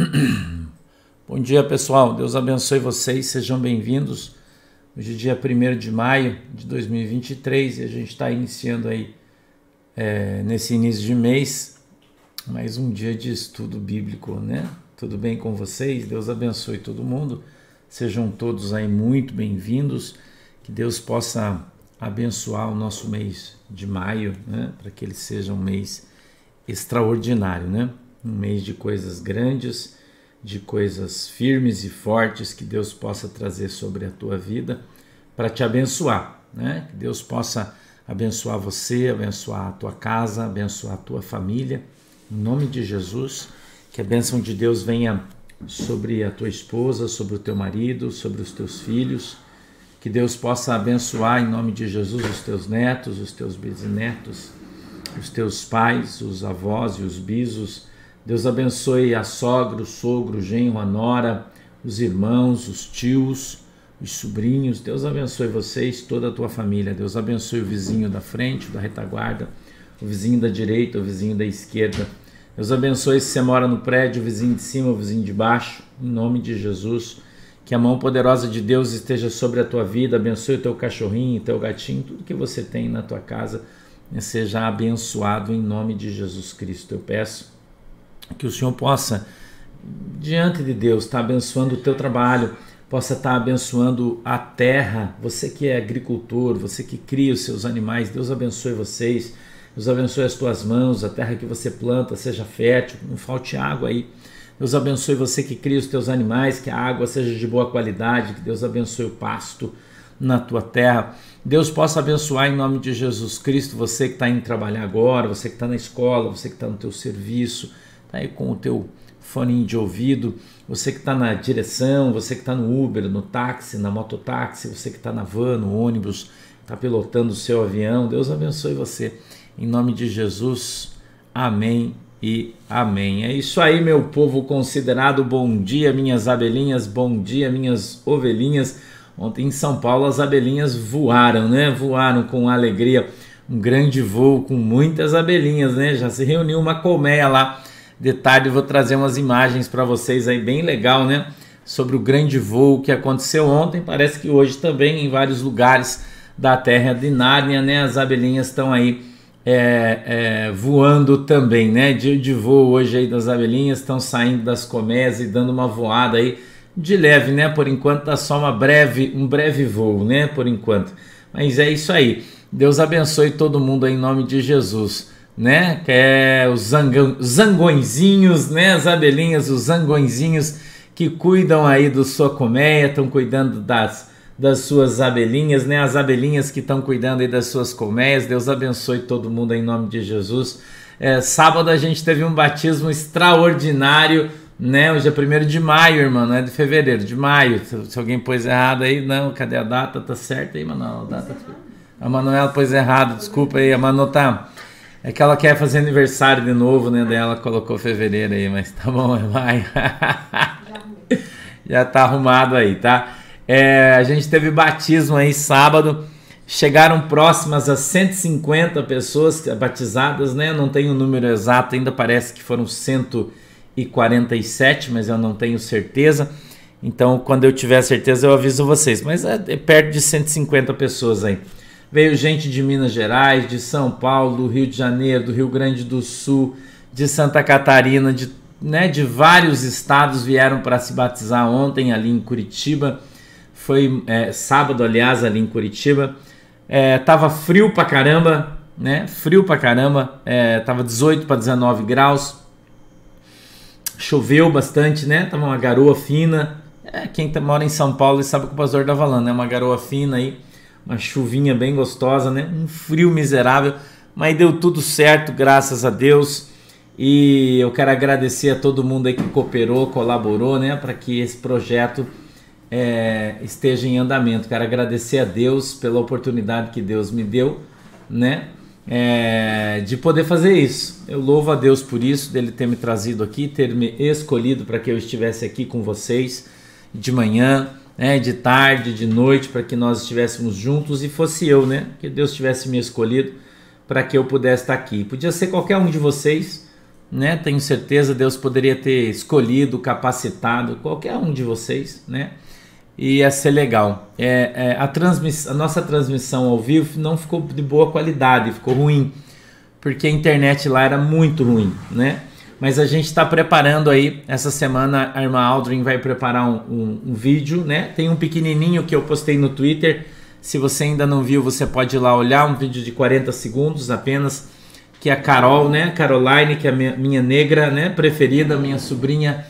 Bom dia, pessoal. Deus abençoe vocês. Sejam bem-vindos. Hoje é dia 1 de maio de 2023 e a gente está iniciando aí, é, nesse início de mês, mais um dia de estudo bíblico, né? Tudo bem com vocês? Deus abençoe todo mundo. Sejam todos aí muito bem-vindos. Que Deus possa abençoar o nosso mês de maio, né? Para que ele seja um mês extraordinário, né? Um mês de coisas grandes, de coisas firmes e fortes que Deus possa trazer sobre a tua vida para te abençoar, né? Que Deus possa abençoar você, abençoar a tua casa, abençoar a tua família, em nome de Jesus. Que a bênção de Deus venha sobre a tua esposa, sobre o teu marido, sobre os teus filhos. Que Deus possa abençoar em nome de Jesus os teus netos, os teus bisnetos, os teus pais, os avós e os bisos. Deus abençoe a sogra, o sogro, o genro, a nora, os irmãos, os tios, os sobrinhos. Deus abençoe vocês, toda a tua família. Deus abençoe o vizinho da frente, da retaguarda, o vizinho da direita, o vizinho da esquerda. Deus abençoe se você mora no prédio, o vizinho de cima, o vizinho de baixo. Em nome de Jesus. Que a mão poderosa de Deus esteja sobre a tua vida. Abençoe o teu cachorrinho, o teu gatinho, tudo que você tem na tua casa seja abençoado em nome de Jesus Cristo. Eu peço que o Senhor possa, diante de Deus, estar tá abençoando o teu trabalho, possa estar tá abençoando a terra. Você que é agricultor, você que cria os seus animais, Deus abençoe vocês. Deus abençoe as tuas mãos, a terra que você planta seja fértil, não falte água aí. Deus abençoe você que cria os teus animais, que a água seja de boa qualidade, que Deus abençoe o pasto na tua terra. Deus possa abençoar em nome de Jesus Cristo você que está indo trabalhar agora, você que está na escola, você que está no teu serviço, está aí com o teu fone de ouvido, você que está na direção, você que está no Uber, no táxi, na mototáxi, você que está na van, no ônibus, está pilotando o seu avião, Deus abençoe você. Em nome de Jesus, amém e amém. É isso aí, meu povo considerado. Bom dia, minhas abelhinhas, bom dia, minhas ovelhinhas. Ontem em São Paulo as abelhinhas voaram, né? Voaram com alegria. Um grande voo com muitas abelhinhas, né? Já se reuniu uma colmeia lá. De tarde eu vou trazer umas imagens para vocês aí bem legal, né? Sobre o grande voo que aconteceu ontem. Parece que hoje também em vários lugares da terra de Nárnia, né? As abelhinhas estão aí é, é, voando também, né? Dia de voo hoje aí das abelhinhas estão saindo das colmeias e dando uma voada aí de leve, né? Por enquanto tá só uma breve, um breve voo, né? Por enquanto. Mas é isso aí. Deus abençoe todo mundo aí, em nome de Jesus, né? Que é os zangão, zangõezinhos, né? As abelhinhas, os zangõezinhos que cuidam aí do sua colmeia, estão cuidando das, das suas abelhinhas, né? As abelhinhas que estão cuidando aí das suas colmeias. Deus abençoe todo mundo em nome de Jesus. É, sábado a gente teve um batismo extraordinário né? Hoje é 1 de maio, irmão, não é de fevereiro, de maio. Se, se, alguém pôs errado aí, não, cadê a data? Tá certa aí, Manuel? A, data... a Manuela pôs errado, desculpa aí, a Manu tá. É que ela quer fazer aniversário de novo, né? Daí ela colocou fevereiro aí, mas tá bom, é maio. Já tá arrumado aí, tá? É, a gente teve batismo aí sábado. Chegaram próximas a 150 pessoas batizadas, né? Não tenho o número exato, ainda parece que foram 150 e 47, mas eu não tenho certeza. Então, quando eu tiver certeza, eu aviso vocês. Mas é, é perto de 150 pessoas aí. Veio gente de Minas Gerais, de São Paulo, do Rio de Janeiro, do Rio Grande do Sul, de Santa Catarina, de, né, de vários estados vieram para se batizar ontem ali em Curitiba. Foi é, sábado, aliás, ali em Curitiba. É, tava frio pra caramba, né? Frio pra caramba. É, tava 18 para 19 graus Choveu bastante, né? Tava uma garoa fina. É, quem tá, mora em São Paulo sabe o que o pastor tá falando, né? Uma garoa fina aí, uma chuvinha bem gostosa, né? Um frio miserável, mas deu tudo certo, graças a Deus. E eu quero agradecer a todo mundo aí que cooperou, colaborou, né? Para que esse projeto é, esteja em andamento. Quero agradecer a Deus pela oportunidade que Deus me deu, né? é, de poder fazer isso. Eu louvo a Deus por isso, dele ter me trazido aqui, ter me escolhido para que eu estivesse aqui com vocês de manhã, né, de tarde, de noite, para que nós estivéssemos juntos e fosse eu, né? Que Deus tivesse me escolhido para que eu pudesse estar aqui. Podia ser qualquer um de vocês, né? Tenho certeza Deus poderia ter escolhido, capacitado qualquer um de vocês, né? E ia ser legal. É, é, a, a nossa transmissão ao vivo não ficou de boa qualidade, ficou ruim, porque a internet lá era muito ruim, né? Mas a gente está preparando aí, essa semana a irmã Aldrin vai preparar um, um, um vídeo, né? Tem um pequenininho que eu postei no Twitter, se você ainda não viu, você pode ir lá olhar, um vídeo de 40 segundos apenas, que a Carol, né? Caroline, que é a minha, minha negra, né? Preferida, minha sobrinha,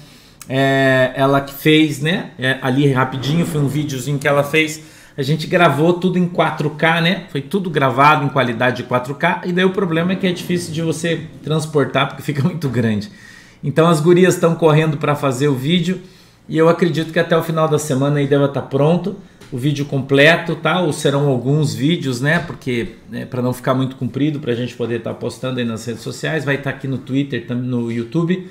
é, ela que fez, né? É, ali rapidinho, foi um videozinho que ela fez. A gente gravou tudo em 4K, né? Foi tudo gravado em qualidade de 4K. E daí o problema é que é difícil de você transportar porque fica muito grande. Então as gurias estão correndo para fazer o vídeo e eu acredito que até o final da semana aí deve estar tá pronto o vídeo completo, tá? Ou serão alguns vídeos, né? Porque né, para não ficar muito comprido, para a gente poder estar tá postando aí nas redes sociais, vai estar tá aqui no Twitter, no YouTube,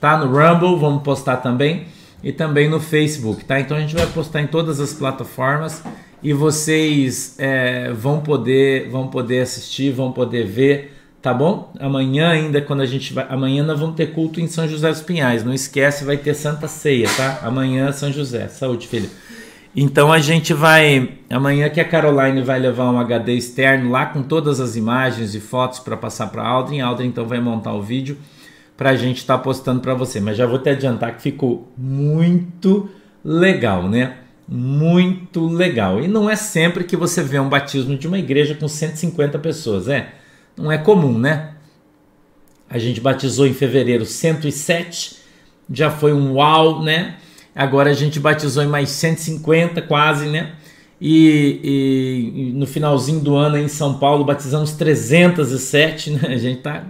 tá? No Rumble, vamos postar também e também no Facebook, tá? Então a gente vai postar em todas as plataformas e vocês é, vão poder vão poder assistir, vão poder ver, tá bom? Amanhã ainda quando a gente vai, amanhã nós vamos ter culto em São José dos Pinhais. Não esquece, vai ter Santa Ceia, tá? Amanhã São José. Saúde, filho. Então a gente vai amanhã que a Caroline vai levar um HD externo lá com todas as imagens e fotos para passar para Aldrin. Aldrin então vai montar o vídeo para a gente estar tá postando para você. Mas já vou te adiantar que ficou muito legal, né? Muito legal. E não é sempre que você vê um batismo de uma igreja com 150 pessoas, é? Não é comum, né? A gente batizou em fevereiro 107, já foi um uau, né? Agora a gente batizou em mais 150 quase, né? E, e, e, no finalzinho do ano em São Paulo batizamos 307, né? A gente tá,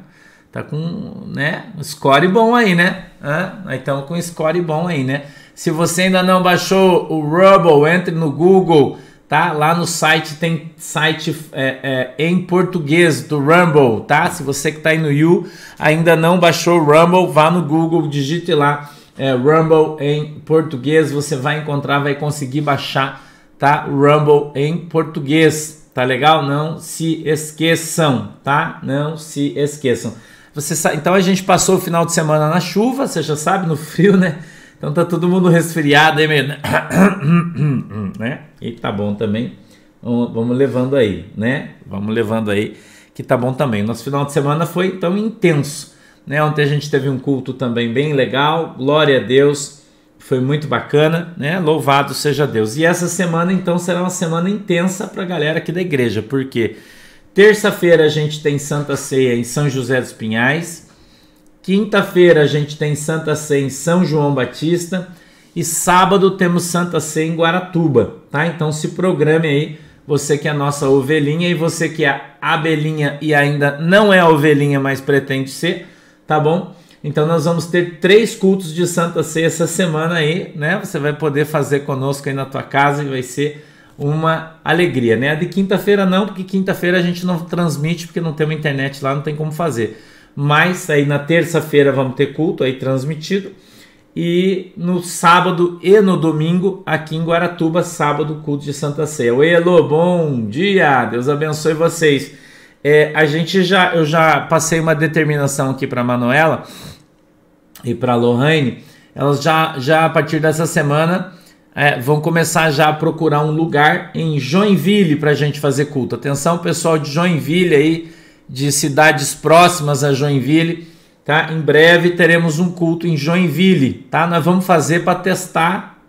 tá com né? um score bom aí, né? Ah, estamos com um score bom aí, né? Se você ainda não baixou o Rubble, entre no Google, tá? Lá no site tem site é, é, em português do Rumble, tá? Se você que está aí no You ainda não baixou o Rumble, vá no Google, digite lá é, Rumble em português, você vai encontrar, vai conseguir baixar, tá? Rumble em português, tá legal? Não se esqueçam, tá? Não se esqueçam. Você então a gente passou o final de semana na chuva, você já sabe, no frio, né? Então tá todo mundo resfriado aí mesmo, né? E tá bom também. Vamos levando aí, né? Vamos levando aí que tá bom também. Nosso final de semana foi tão intenso né? Ontem a gente teve um culto também bem legal, glória a Deus, foi muito bacana, né? Louvado seja Deus. E essa semana então será uma semana intensa para a galera aqui da igreja, porque terça-feira a gente tem Santa Ceia em São José dos Pinhais, quinta-feira a gente tem Santa Ceia em São João Batista e sábado temos Santa Ceia em Guaratuba, tá? Então se programe aí, você que é a nossa ovelhinha e você que é a abelhinha e ainda não é ovelhinha, mas pretende ser, tá bom? Então nós vamos ter três cultos de Santa Ceia essa semana aí, né? Você vai poder fazer conosco aí na tua casa e vai ser uma alegria, né? A de quinta-feira não, porque quinta-feira a gente não transmite porque não tem uma internet lá, não tem como fazer. Mas aí na terça-feira vamos ter culto aí transmitido e no sábado e no domingo aqui em Guaratuba, sábado culto de Santa Ceia. Oi, Elô, bom dia. Deus abençoe vocês. É, a gente já, eu já passei uma determinação aqui para Manuela e para Lohane. Elas já, já a partir dessa semana é, vão começar já a procurar um lugar em Joinville para a gente fazer culto. Atenção, pessoal de Joinville aí, de cidades próximas a Joinville, tá? Em breve teremos um culto em Joinville, tá? Nós vamos fazer para testar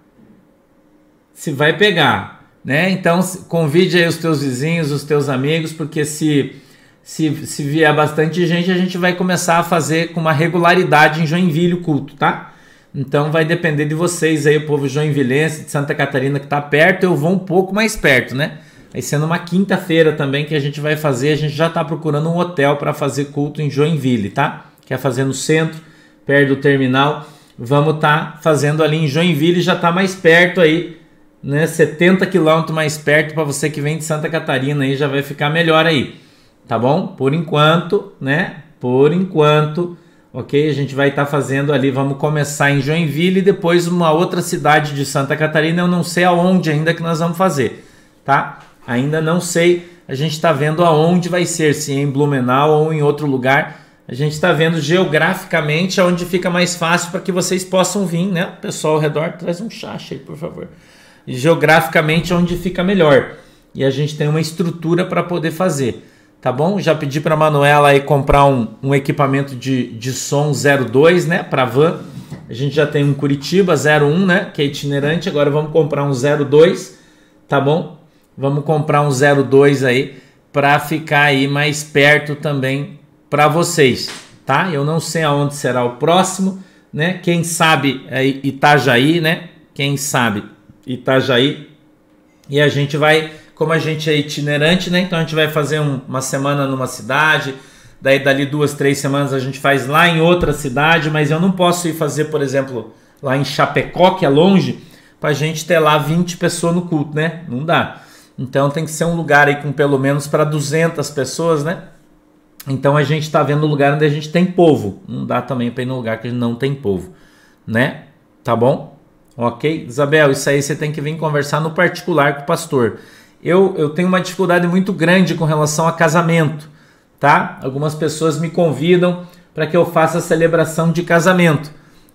se vai pegar, né? Então convide aí os teus vizinhos, os teus amigos, porque se se, se vier bastante gente, a gente vai começar a fazer com uma regularidade em Joinville o culto, tá? Então vai depender de vocês aí, o povo joinvilense de Santa Catarina que está perto, eu vou um pouco mais perto, né? Vai sendo uma quinta-feira também que a gente vai fazer, a gente já está procurando um hotel para fazer culto em Joinville, tá? Quer fazer no centro, perto do terminal, vamos estar tá fazendo ali em Joinville, já está mais perto aí, né? 70 quilômetros mais perto para você que vem de Santa Catarina aí, já vai ficar melhor aí tá bom? Por enquanto, né? Por enquanto, ok? A gente vai estar tá fazendo ali, vamos começar em Joinville e depois uma outra cidade de Santa Catarina, eu não sei aonde ainda que nós vamos fazer, tá? Ainda não sei, a gente está vendo aonde vai ser, se em Blumenau ou em outro lugar, A gente está vendo geograficamente aonde fica mais fácil para que vocês possam vir, né? Pessoal ao redor, traz um chacha aí, por favor. Geograficamente onde fica melhor. E a gente tem uma estrutura para poder fazer. Tá bom? Já pedi para a Manuela aí comprar um, um equipamento de, de som 02, né? Para van. A gente já tem um Curitiba 01, né? Que é itinerante. Agora vamos comprar um 02, tá bom? Vamos comprar um 02 aí para ficar aí mais perto também para vocês, tá? Eu não sei aonde será o próximo, né? Quem sabe é Itajaí, né? Quem sabe Itajaí. E a gente vai, como a gente é itinerante, né? Então a gente vai fazer um, uma semana numa cidade, daí dali duas, três semanas a gente faz lá em outra cidade, mas eu não posso ir fazer, por exemplo, lá em Chapecó, que é longe, para a gente ter lá 20 pessoas no culto, né? Não dá. Então tem que ser um lugar aí com pelo menos para 200 pessoas, né? Então a gente está vendo um lugar onde a gente tem povo. Não dá também para ir num lugar que não tem povo, né? Tá bom? Ok? Isabel, isso aí você tem que vir conversar no particular com o pastor. Eu, eu tenho uma dificuldade muito grande com relação a casamento, tá? Algumas pessoas me convidam para que eu faça a celebração de casamento,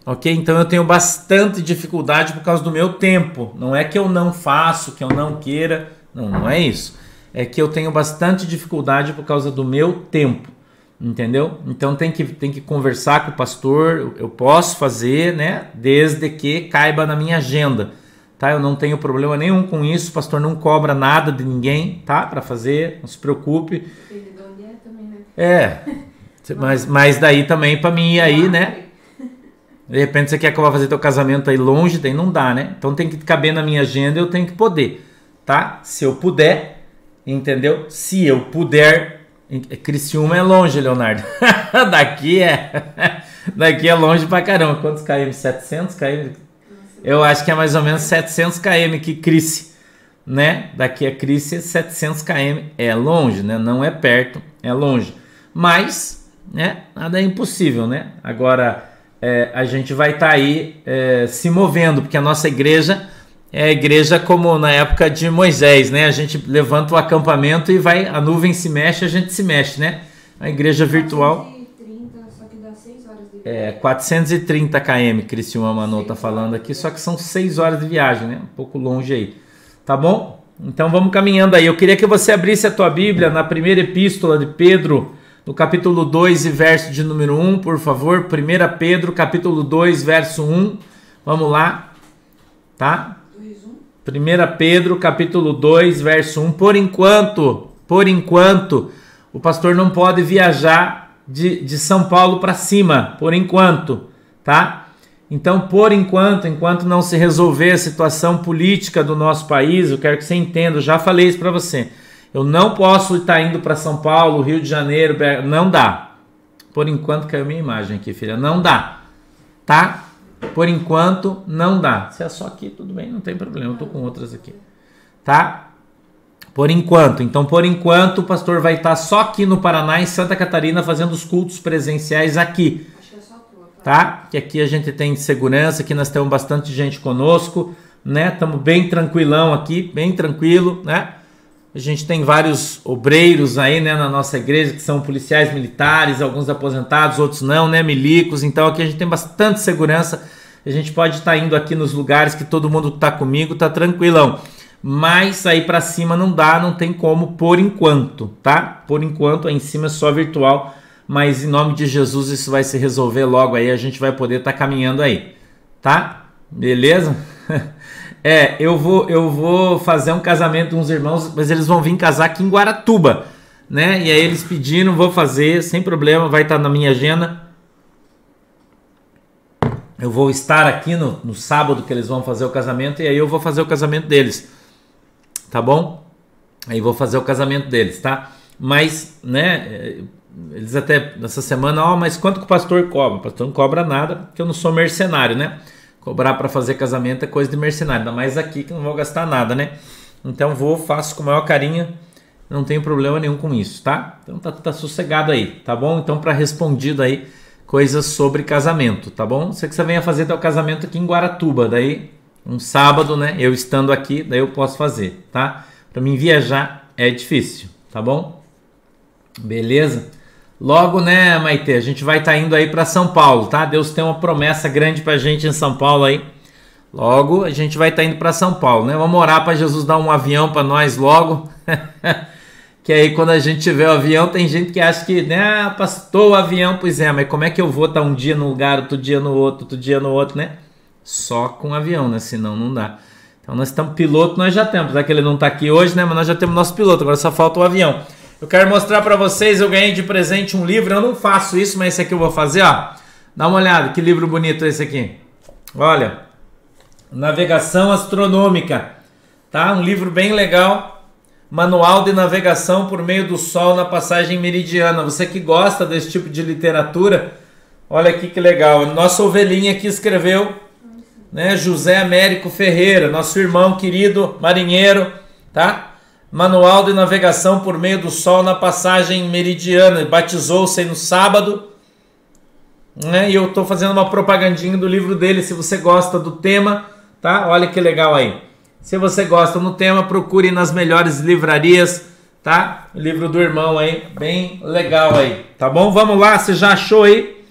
ok? Então eu tenho bastante dificuldade por causa do meu tempo. Não é que eu não faço, que eu não queira, não, não é isso é que eu tenho bastante dificuldade por causa do meu tempo, entendeu? Então tem que, tem que conversar com o pastor, eu posso fazer, né? Desde que caiba na minha agenda, tá? Eu não tenho problema nenhum com isso, o pastor não cobra nada de ninguém, tá? Para fazer, não se preocupe. É, mas, mas daí também para mim aí, né? De repente você quer que eu vá fazer teu casamento aí longe, daí não dá, né? Então tem que caber na minha agenda, eu tenho que poder, tá? Se eu puder, Entendeu? Se eu puder. Criciúma é longe, Leonardo. daqui é. daqui é longe pra caramba. Quantos km? 700 km? Eu acho que é mais ou menos 700 km que Crice, né? Daqui a Crice 700 km. É longe, né? Não é perto, é longe. Mas, né? Nada é impossível, né? Agora, é, a gente vai estar tá aí é, se movendo, porque a nossa igreja é a igreja como na época de Moisés, né? A gente levanta o acampamento e vai, a nuvem se mexe, a gente se mexe, né? A igreja virtual. 430, só que dá 6 horas de viagem. É, 430 km, Cristiano Manu tá falando aqui, só que são 6 horas de viagem, né? Um pouco longe aí. Tá bom? Então vamos caminhando aí. Eu queria que você abrisse a tua Bíblia na primeira epístola de Pedro, no capítulo 2 e verso de número 1, por favor. 1 Pedro, capítulo 2, verso 1. Vamos lá. Tá? 1 Pedro capítulo 2, verso 1. Por enquanto, por enquanto, o pastor não pode viajar de, de São Paulo para cima, por enquanto, tá? Então, por enquanto, enquanto não se resolver a situação política do nosso país, eu quero que você entenda, eu já falei isso para você. Eu não posso estar indo para São Paulo, Rio de Janeiro, não dá. Por enquanto caiu minha imagem aqui, filha, não dá. Tá? Por enquanto, não dá. Se é só aqui, tudo bem, não tem problema. Eu tô com outras aqui. Tá? Por enquanto. Então, por enquanto, o pastor vai estar só aqui no Paraná, em Santa Catarina, fazendo os cultos presenciais aqui. Tá? Que aqui a gente tem segurança, aqui nós temos bastante gente conosco, né? Estamos bem tranquilão aqui, bem tranquilo, né? A gente tem vários obreiros aí, né, na nossa igreja, que são policiais militares, alguns aposentados, outros não, né, milicos. Então aqui a gente tem bastante segurança. A gente pode estar tá indo aqui nos lugares que todo mundo está comigo, tá tranquilão. Mas aí para cima não dá, não tem como por enquanto, tá? Por enquanto aí em cima é só virtual, mas em nome de Jesus isso vai se resolver logo aí, a gente vai poder estar tá caminhando aí, tá? Beleza? É, eu vou, eu vou fazer um casamento com uns irmãos, mas eles vão vir casar aqui em Guaratuba, né? E aí eles pediram, vou fazer, sem problema, vai estar na minha agenda. Eu vou estar aqui no, no sábado que eles vão fazer o casamento e aí eu vou fazer o casamento deles, tá bom? Aí vou fazer o casamento deles, tá? Mas, né? Eles até nessa semana, ó, oh, mas quanto que o pastor cobra? O pastor não cobra nada, porque eu não sou mercenário, né? Cobrar para fazer casamento é coisa de mercenário, ainda mais aqui que não vou gastar nada, né? Então vou, faço com o maior carinho, não tenho problema nenhum com isso, tá? Então tá, tá sossegado aí, tá bom? Então para respondido aí coisas sobre casamento, tá bom? Você que você venha fazer teu casamento aqui em Guaratuba, daí um sábado, né? Eu estando aqui, daí eu posso fazer, tá? Para mim viajar é difícil, tá bom? Beleza? Logo, né, Maite, a gente vai estar tá indo aí para São Paulo, tá? Deus tem uma promessa grande pra gente em São Paulo aí. Logo, a gente vai estar tá indo para São Paulo, né? Vamos orar para Jesus dar um avião para nós logo. que aí quando a gente tiver o avião, tem gente que acha que, né, pastor, o avião, pois é, mas como é que eu vou estar tá um dia num lugar, outro dia no outro, outro dia no outro, né? Só com avião, né? Senão não dá. Então nós estamos piloto, nós já temos, já que ele não está aqui hoje, né? Mas nós já temos nosso piloto, agora só falta o avião. Eu quero mostrar para vocês, eu ganhei de presente um livro, eu não faço isso, mas esse aqui eu vou fazer, ó. Dá uma olhada, que livro bonito esse aqui. Olha, Navegação Astronômica, tá? Um livro bem legal. Manual de navegação por meio do Sol na passagem meridiana. Você que gosta desse tipo de literatura, olha aqui que legal. Nossa ovelhinha que escreveu, né? José Américo Ferreira, nosso irmão querido marinheiro, tá? Manual de navegação por meio do sol na passagem meridiana. Batizou-se no sábado. Né? E eu estou fazendo uma propagandinha do livro dele. Se você gosta do tema, tá? Olha que legal aí. Se você gosta do tema, procure nas melhores livrarias, tá? O livro do irmão aí, bem legal aí, tá bom? Vamos lá, você já achou aí?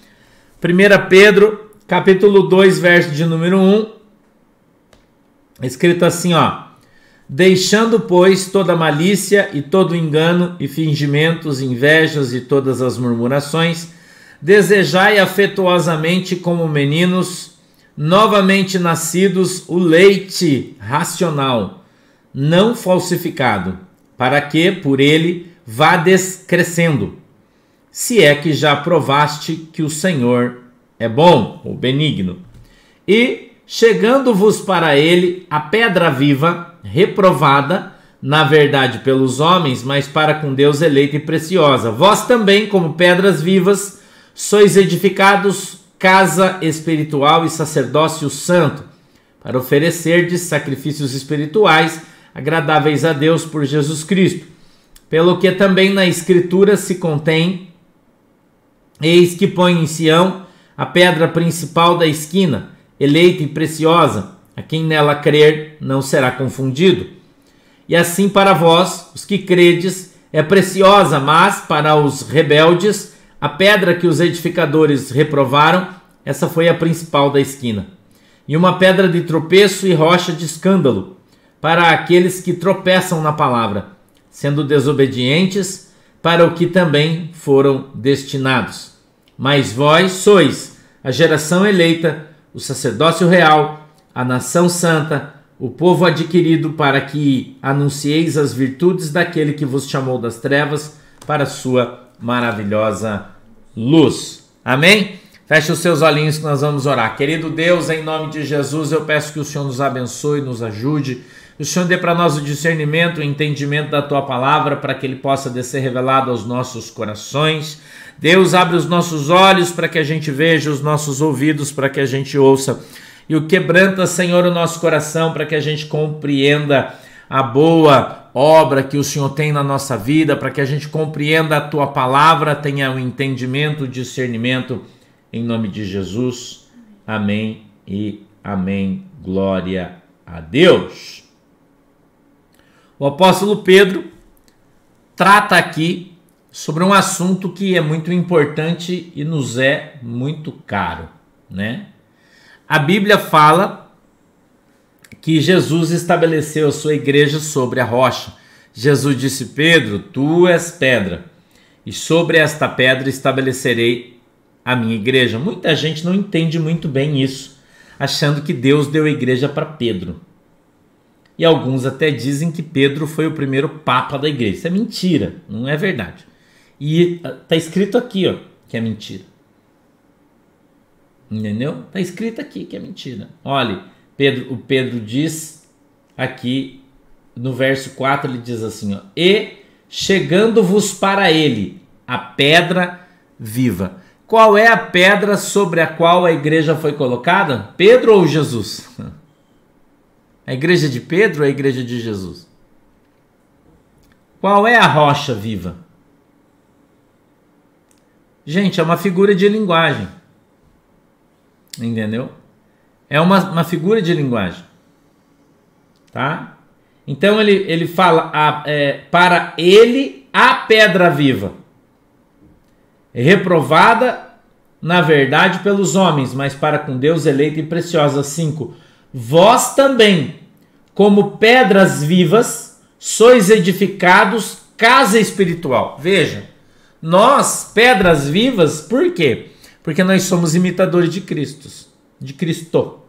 1 Pedro, capítulo 2, verso de número 1. Escrito assim, ó. Deixando, pois, toda malícia e todo engano e fingimentos, invejas e todas as murmurações, desejai afetuosamente como meninos, novamente nascidos, o leite racional, não falsificado, para que, por ele, vá descrescendo, se é que já provaste que o Senhor é bom ou benigno. E, chegando-vos para ele a pedra viva, reprovada, na verdade, pelos homens, mas para com Deus eleita e preciosa. Vós também, como pedras vivas, sois edificados casa espiritual e sacerdócio santo, para oferecerdes sacrifícios espirituais agradáveis a Deus por Jesus Cristo. Pelo que também na Escritura se contém: Eis que põe em Sião a pedra principal da esquina, eleita e preciosa a quem nela crer não será confundido. E assim para vós, os que credes, é preciosa, mas para os rebeldes, a pedra que os edificadores reprovaram, essa foi a principal da esquina. E uma pedra de tropeço e rocha de escândalo, para aqueles que tropeçam na palavra, sendo desobedientes, para o que também foram destinados. Mas vós sois a geração eleita, o sacerdócio real, a nação santa, o povo adquirido, para que anuncieis as virtudes daquele que vos chamou das trevas para a sua maravilhosa luz. Amém? Feche os seus olhinhos que nós vamos orar. Querido Deus, em nome de Jesus, eu peço que o Senhor nos abençoe, nos ajude. O Senhor dê para nós o discernimento, o entendimento da tua palavra, para que ele possa descer revelado aos nossos corações. Deus, abre os nossos olhos para que a gente veja, os nossos ouvidos para que a gente ouça e o quebranta, Senhor, o nosso coração para que a gente compreenda a boa obra que o Senhor tem na nossa vida, para que a gente compreenda a tua palavra, tenha o um entendimento, o discernimento, em nome de Jesus. Amém e amém. Glória a Deus. O apóstolo Pedro trata aqui sobre um assunto que é muito importante e nos é muito caro, né? A Bíblia fala que Jesus estabeleceu a sua igreja sobre a rocha. Jesus disse: Pedro, tu és pedra, e sobre esta pedra estabelecerei a minha igreja. Muita gente não entende muito bem isso, achando que Deus deu a igreja para Pedro. E alguns até dizem que Pedro foi o primeiro papa da igreja. Isso é mentira, não é verdade. E está escrito aqui, ó, que é mentira. Entendeu? Está escrito aqui que é mentira. Olha, Pedro, o Pedro diz aqui no verso 4, ele diz assim: ó, E chegando-vos para ele a pedra viva. Qual é a pedra sobre a qual a igreja foi colocada? Pedro ou Jesus? A igreja de Pedro ou a igreja de Jesus? Qual é a rocha viva? Gente, é uma figura de linguagem. Entendeu? É uma, uma figura de linguagem. Tá? Então ele, ele fala a, é, para ele a pedra viva. reprovada na verdade pelos homens, mas para com Deus eleita e preciosa. 5. Vós também, como pedras vivas, sois edificados casa espiritual. Veja, nós, pedras vivas, por quê? Porque nós somos imitadores de Cristo, de Cristo.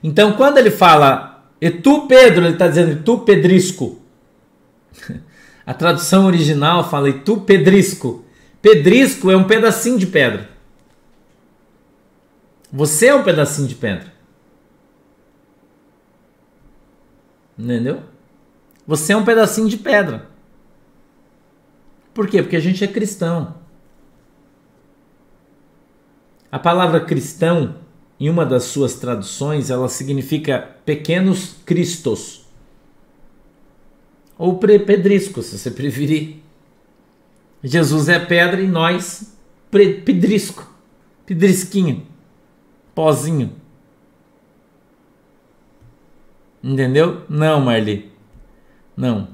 Então, quando ele fala, e tu, Pedro, ele está dizendo, e tu, Pedrisco. A tradução original fala, e tu, Pedrisco. Pedrisco é um pedacinho de pedra. Você é um pedacinho de pedra. Entendeu? Você é um pedacinho de pedra. Por quê? Porque a gente é cristão. A palavra cristão, em uma das suas traduções, ela significa pequenos cristos. Ou pedrisco, se você preferir. Jesus é pedra e nós pedrisco, pedrisquinho, pozinho. Entendeu? Não, Marli. Não.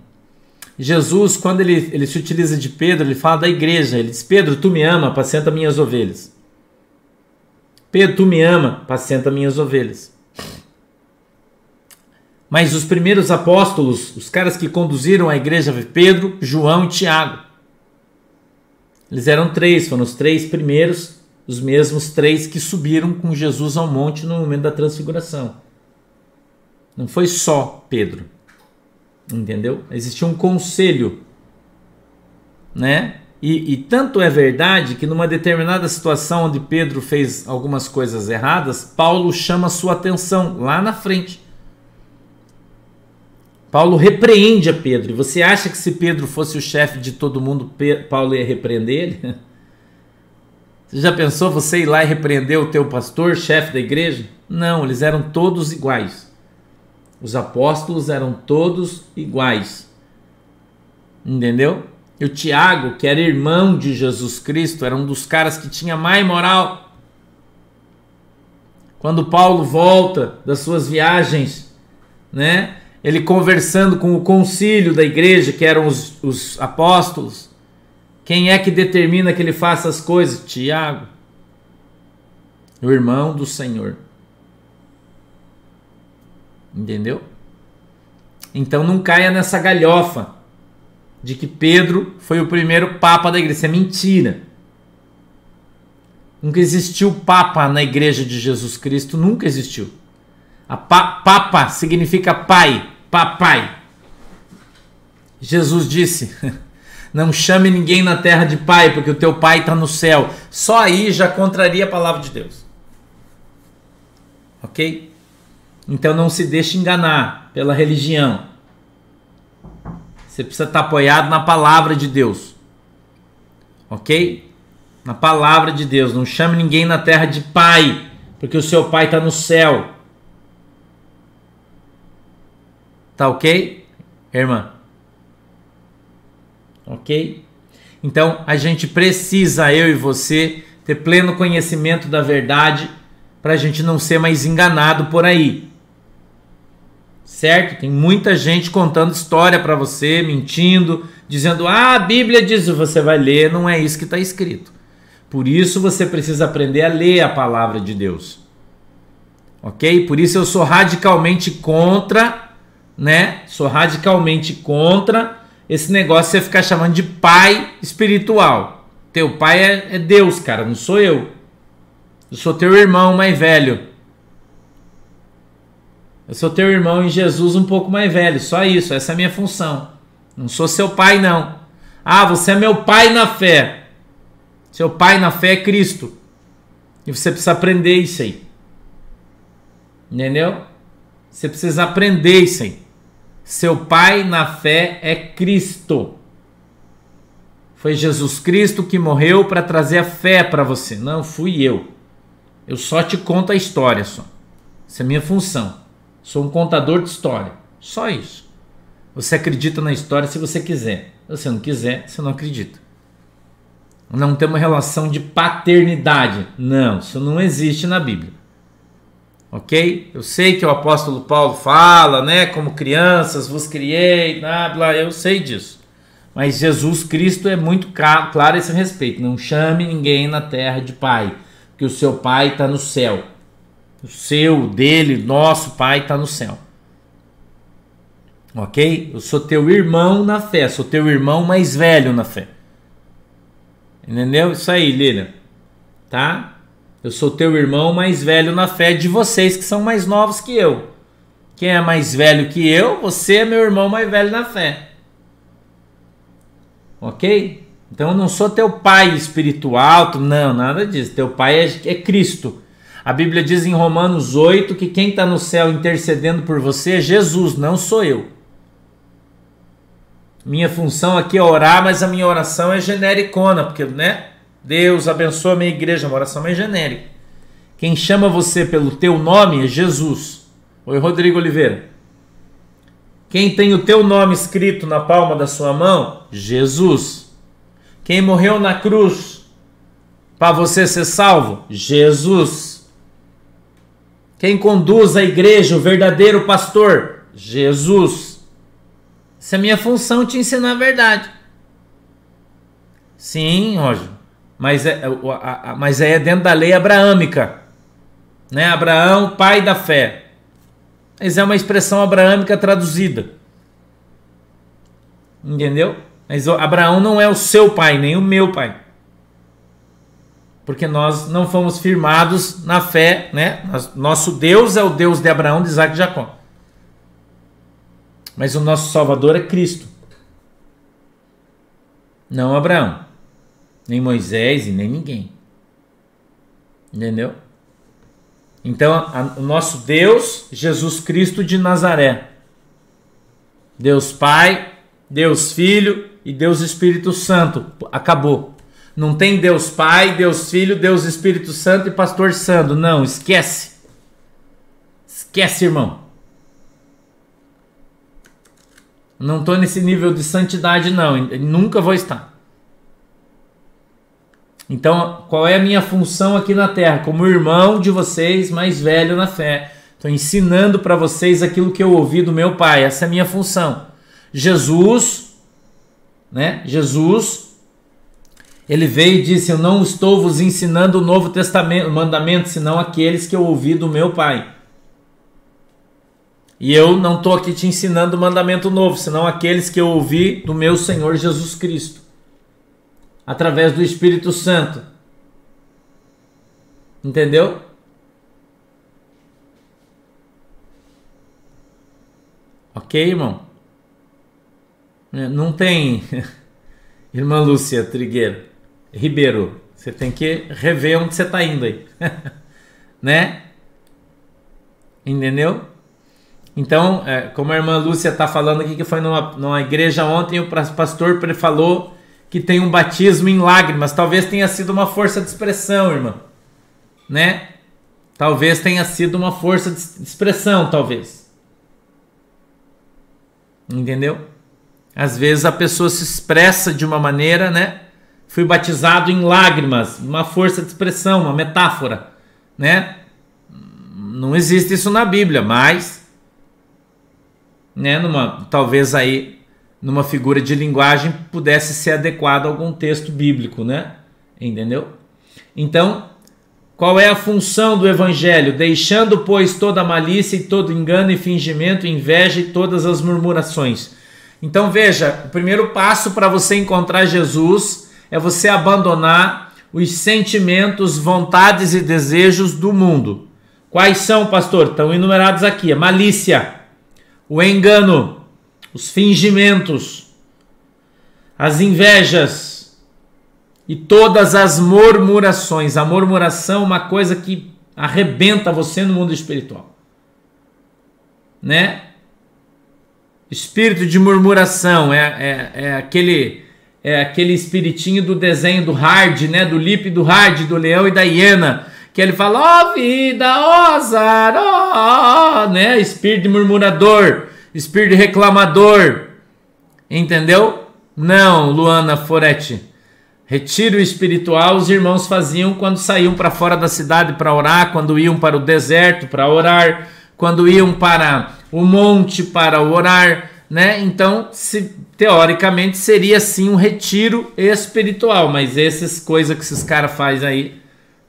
Jesus, quando ele, ele se utiliza de Pedro, ele fala da igreja. Ele diz: Pedro, tu me ama, apacenta minhas ovelhas. Pedro, tu me ama, apacenta minhas ovelhas. Mas os primeiros apóstolos, os caras que conduziram a igreja, Pedro, João e Tiago. Eles eram três, foram os três primeiros, os mesmos três que subiram com Jesus ao monte no momento da transfiguração. Não foi só Pedro. Entendeu? Existia um conselho, né? E, e, tanto é verdade que numa determinada situação onde Pedro fez algumas coisas erradas, Paulo chama sua atenção lá na frente. Paulo repreende a Pedro. E você acha que se Pedro fosse o chefe de todo mundo, Paulo ia repreender ele? Você já pensou você ir lá e repreender o teu pastor, chefe da igreja? Não, eles eram todos iguais. Os apóstolos eram todos iguais. Entendeu? E o Tiago, que era irmão de Jesus Cristo, era um dos caras que tinha mais moral. Quando Paulo volta das suas viagens, né? ele conversando com o concílio da igreja, que eram os, os apóstolos. Quem é que determina que ele faça as coisas? Tiago, o irmão do Senhor. Entendeu? Então não caia nessa galhofa de que Pedro foi o primeiro papa da igreja. Isso é mentira. Nunca existiu papa na igreja de Jesus Cristo, nunca existiu. A pa papa significa pai, papai. Jesus disse: Não chame ninguém na terra de pai, porque o teu pai está no céu. Só aí já contraria a palavra de Deus. Ok? Então não se deixe enganar pela religião. Você precisa estar apoiado na palavra de Deus. Ok? Na palavra de Deus. Não chame ninguém na terra de pai, porque o seu pai está no céu. Tá ok, irmã? Ok? Então a gente precisa, eu e você, ter pleno conhecimento da verdade para a gente não ser mais enganado por aí. Certo? Tem muita gente contando história para você, mentindo, dizendo: ah, a Bíblia diz, você vai ler, não é isso que está escrito. Por isso você precisa aprender a ler a palavra de Deus. Ok? Por isso eu sou radicalmente contra né? Sou radicalmente contra esse negócio de você ficar chamando de pai espiritual. Teu pai é, é Deus, cara, não sou eu. Eu sou teu irmão mais velho. Eu sou teu irmão em Jesus um pouco mais velho, só isso, essa é a minha função. Não sou seu pai, não. Ah, você é meu pai na fé. Seu pai na fé é Cristo. E você precisa aprender isso aí. Entendeu? Você precisa aprender isso aí. Seu pai na fé é Cristo. Foi Jesus Cristo que morreu para trazer a fé para você. Não fui eu. Eu só te conto a história só. Essa é a minha função. Sou um contador de história. Só isso. Você acredita na história se você quiser. Se você não quiser, você não acredita. Não tem uma relação de paternidade. Não, isso não existe na Bíblia ok? Eu sei que o apóstolo Paulo fala, né? Como crianças vos criei, blá, blá, eu sei disso. Mas Jesus Cristo é muito claro a esse respeito. Não chame ninguém na terra de pai, porque o seu pai está no céu. O seu, dele, nosso pai está no céu. Ok? Eu sou teu irmão na fé, sou teu irmão mais velho na fé. Entendeu? Isso aí, Lilian. Tá? Eu sou teu irmão mais velho na fé de vocês que são mais novos que eu. Quem é mais velho que eu, você é meu irmão mais velho na fé. Ok? Então eu não sou teu pai espiritual, não, nada disso. Teu pai é, é Cristo. A Bíblia diz em Romanos 8 que quem está no céu intercedendo por você é Jesus, não sou eu. Minha função aqui é orar, mas a minha oração é genericona, porque, né? Deus abençoa a minha igreja, uma oração é genérica. Quem chama você pelo teu nome é Jesus. Oi, Rodrigo Oliveira. Quem tem o teu nome escrito na palma da sua mão? Jesus. Quem morreu na cruz para você ser salvo? Jesus. Quem conduz a igreja, o verdadeiro pastor? Jesus. Essa é a minha função te ensinar a verdade. Sim, Roger. Mas é, mas é dentro da lei abraâmica. Né? Abraão, pai da fé. Mas é uma expressão abraâmica traduzida. Entendeu? Mas Abraão não é o seu pai, nem o meu pai. Porque nós não fomos firmados na fé, né? Nosso Deus é o Deus de Abraão, de Isaac e Jacó. Mas o nosso Salvador é Cristo. Não Abraão. Nem Moisés e nem ninguém. Entendeu? Então, a, o nosso Deus, Jesus Cristo de Nazaré. Deus Pai, Deus Filho e Deus Espírito Santo. Acabou. Não tem Deus Pai, Deus Filho, Deus Espírito Santo e Pastor Santo. Não, esquece. Esquece, irmão. Não estou nesse nível de santidade, não. Nunca vou estar. Então, qual é a minha função aqui na Terra? Como irmão de vocês, mais velho na fé. Estou ensinando para vocês aquilo que eu ouvi do meu pai. Essa é a minha função. Jesus, né? Jesus, ele veio e disse: Eu não estou vos ensinando o Novo Testamento, mandamento, senão aqueles que eu ouvi do meu pai. E eu não estou aqui te ensinando o mandamento novo, senão aqueles que eu ouvi do meu Senhor Jesus Cristo através do Espírito Santo. Entendeu? Ok, irmão? É, não tem. Irmã Lúcia Trigueiro, Ribeiro, você tem que rever onde você está indo aí. né? Entendeu? Então, é, como a irmã Lúcia está falando aqui, que foi numa, numa igreja ontem, o pastor falou que tem um batismo em lágrimas. Talvez tenha sido uma força de expressão, irmã. Né? Talvez tenha sido uma força de expressão, talvez. Entendeu? Às vezes a pessoa se expressa de uma maneira, né? Fui batizado em lágrimas, uma força de expressão, uma metáfora, né? Não existe isso na Bíblia, mas né, numa talvez aí numa figura de linguagem pudesse ser adequado a algum texto bíblico, né? Entendeu? Então, qual é a função do evangelho? Deixando, pois, toda malícia e todo engano e fingimento, inveja e todas as murmurações. Então, veja, o primeiro passo para você encontrar Jesus é você abandonar os sentimentos, vontades e desejos do mundo. Quais são, pastor? Estão enumerados aqui: a malícia, o engano, os fingimentos, as invejas e todas as murmurações. A murmuração é uma coisa que arrebenta você no mundo espiritual. Né? Espírito de murmuração é, é, é aquele é aquele espiritinho do desenho do Hard, né? Do Lip do Hard, do leão e da hiena. Que ele fala, ó oh, vida, ó oh, azar, ó, oh, né? Espírito murmurador espírito reclamador. Entendeu? Não, Luana Foretti. Retiro espiritual os irmãos faziam quando saíam para fora da cidade para orar, quando iam para o deserto para orar, quando iam para o monte para orar, né? Então, se, teoricamente seria sim um retiro espiritual, mas essas coisas que esses caras fazem aí,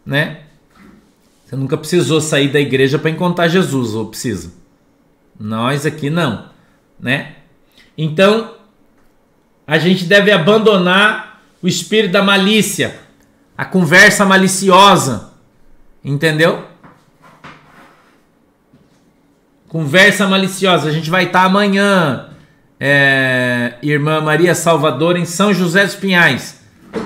né? Você nunca precisou sair da igreja para encontrar Jesus, ou precisa? Nós aqui não, né? Então, a gente deve abandonar o espírito da malícia, a conversa maliciosa, entendeu? Conversa maliciosa. A gente vai estar amanhã, é, irmã Maria Salvador, em São José dos Pinhais.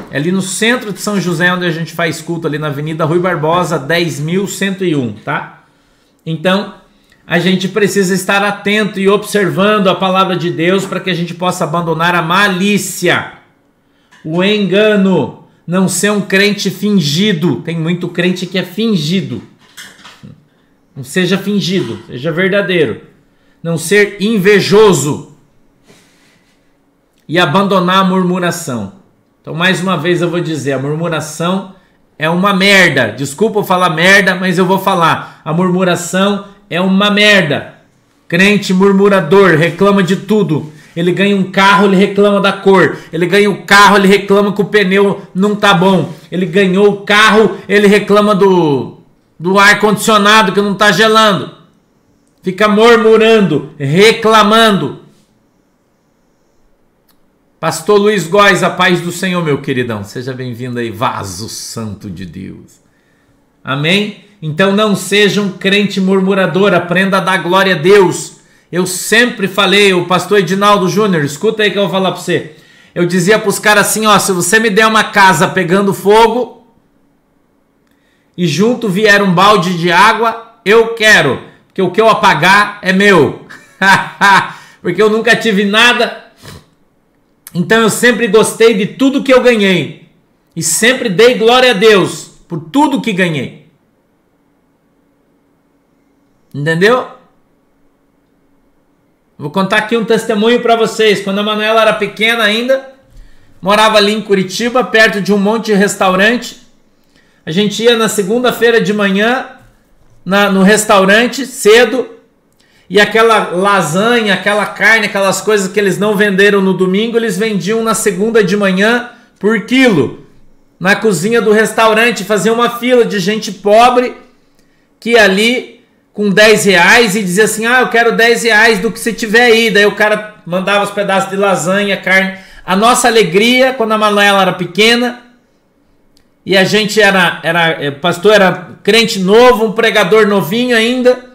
É ali no centro de São José, onde a gente faz culto, ali na Avenida Rui Barbosa, 10.101, tá? Então, a gente precisa estar atento e observando a palavra de Deus para que a gente possa abandonar a malícia, o engano, não ser um crente fingido. Tem muito crente que é fingido. Não seja fingido, seja verdadeiro. Não ser invejoso. E abandonar a murmuração. Então, mais uma vez eu vou dizer: a murmuração é uma merda. Desculpa eu falar merda, mas eu vou falar. A murmuração é uma merda. Crente murmurador, reclama de tudo. Ele ganha um carro, ele reclama da cor. Ele ganha o um carro, ele reclama que o pneu não tá bom. Ele ganhou o carro, ele reclama do do ar condicionado que não está gelando. Fica murmurando, reclamando. Pastor Luiz Góes, a paz do Senhor, meu queridão. Seja bem-vindo aí, vaso santo de Deus. Amém? Então não seja um crente murmurador, aprenda a dar glória a Deus. Eu sempre falei, o pastor Edinaldo Júnior, escuta aí que eu vou falar para você. Eu dizia para os caras assim, ó, se você me der uma casa pegando fogo, e junto vier um balde de água, eu quero, porque o que eu apagar é meu. porque eu nunca tive nada. Então eu sempre gostei de tudo que eu ganhei. E sempre dei glória a Deus por tudo que ganhei. Entendeu? Vou contar aqui um testemunho para vocês. Quando a Manuela era pequena ainda, morava ali em Curitiba, perto de um monte de restaurante. A gente ia na segunda-feira de manhã na, no restaurante cedo e aquela lasanha, aquela carne, aquelas coisas que eles não venderam no domingo, eles vendiam na segunda de manhã por quilo. Na cozinha do restaurante fazia uma fila de gente pobre que ali com 10 reais e dizia assim: Ah, eu quero 10 reais do que você tiver aí. Daí o cara mandava os pedaços de lasanha, carne. A nossa alegria, quando a Manuela era pequena, e a gente era, era é, pastor era crente novo, um pregador novinho ainda.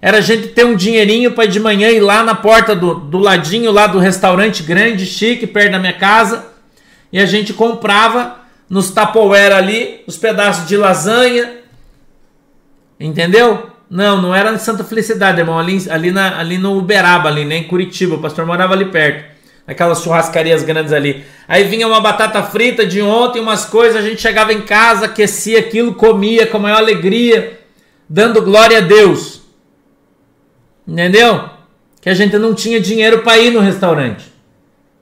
Era a gente ter um dinheirinho para de manhã ir lá na porta do, do ladinho lá do restaurante grande, chique, perto da minha casa. E a gente comprava nos Tupperware ali os pedaços de lasanha. Entendeu? Não, não era em Santa Felicidade, irmão. Ali, ali, na, ali no Uberaba, ali, né? Em Curitiba. O pastor morava ali perto aquelas churrascarias grandes ali. Aí vinha uma batata frita de ontem, umas coisas, a gente chegava em casa, aquecia aquilo, comia com a maior alegria, dando glória a Deus. Entendeu? Que a gente não tinha dinheiro para ir no restaurante.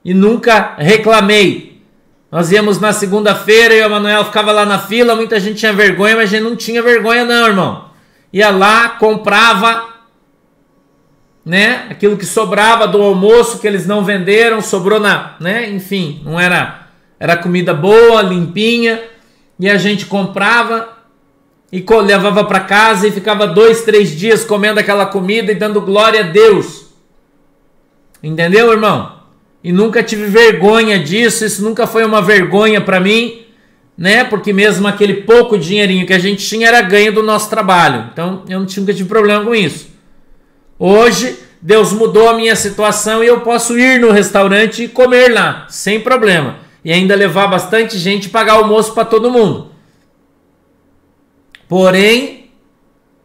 E nunca reclamei. Nós íamos na segunda-feira e o Manuel ficava lá na fila, muita gente tinha vergonha, mas a gente não tinha vergonha não, irmão. Ia lá, comprava né? Aquilo que sobrava do almoço que eles não venderam, sobrou na, né? Enfim, não era era comida boa, limpinha, e a gente comprava e levava para casa e ficava dois, três dias comendo aquela comida e dando glória a Deus. Entendeu, irmão? E nunca tive vergonha disso, isso nunca foi uma vergonha para mim, né? Porque mesmo aquele pouco dinheirinho que a gente tinha era ganho do nosso trabalho. Então eu não tinha, nunca tive problema com isso. Hoje, Deus mudou a minha situação e eu posso ir no restaurante e comer lá, sem problema. E ainda levar bastante gente e pagar almoço para todo mundo. Porém,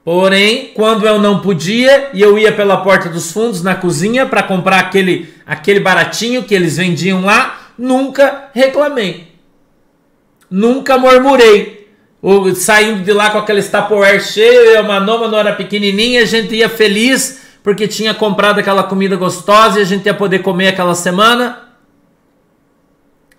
porém, quando eu não podia e eu ia pela porta dos fundos na cozinha para comprar aquele, aquele baratinho que eles vendiam lá, nunca reclamei. Nunca murmurei. saindo de lá com aquele Tupperware cheio, eu, uma noma não era pequenininha, a gente ia feliz porque tinha comprado aquela comida gostosa e a gente ia poder comer aquela semana.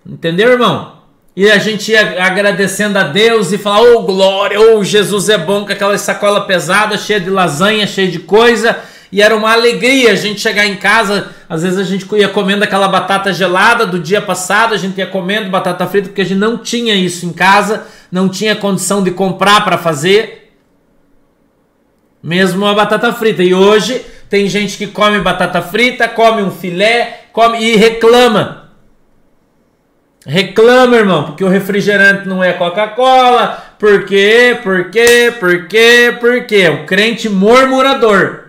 Entendeu, irmão? E a gente ia agradecendo a Deus e falar: Oh, glória, oh, Jesus é bom, com aquela sacola pesada, cheia de lasanha, cheia de coisa. E era uma alegria a gente chegar em casa Às vezes a gente ia comendo aquela batata gelada do dia passado, a gente ia comendo batata frita porque a gente não tinha isso em casa, não tinha condição de comprar para fazer. Mesmo a batata frita. E hoje tem gente que come batata frita, come um filé, come e reclama. Reclama, irmão, porque o refrigerante não é Coca-Cola. Por quê? Por quê? Por quê? Por quê? O crente murmurador.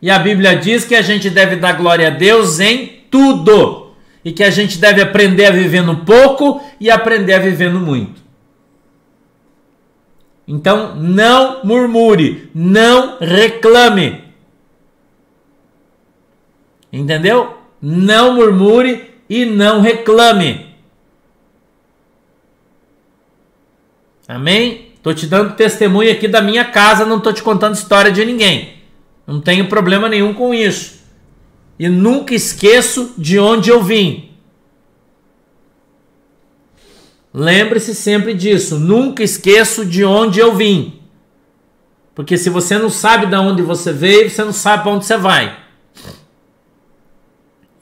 E a Bíblia diz que a gente deve dar glória a Deus em tudo. E que a gente deve aprender a viver no pouco e aprender a viver no muito. Então, não murmure, não reclame. Entendeu? Não murmure e não reclame. Amém? Tô te dando testemunho aqui da minha casa, não tô te contando história de ninguém. Não tenho problema nenhum com isso. E nunca esqueço de onde eu vim. Lembre-se sempre disso. Nunca esqueço de onde eu vim. Porque se você não sabe de onde você veio, você não sabe para onde você vai.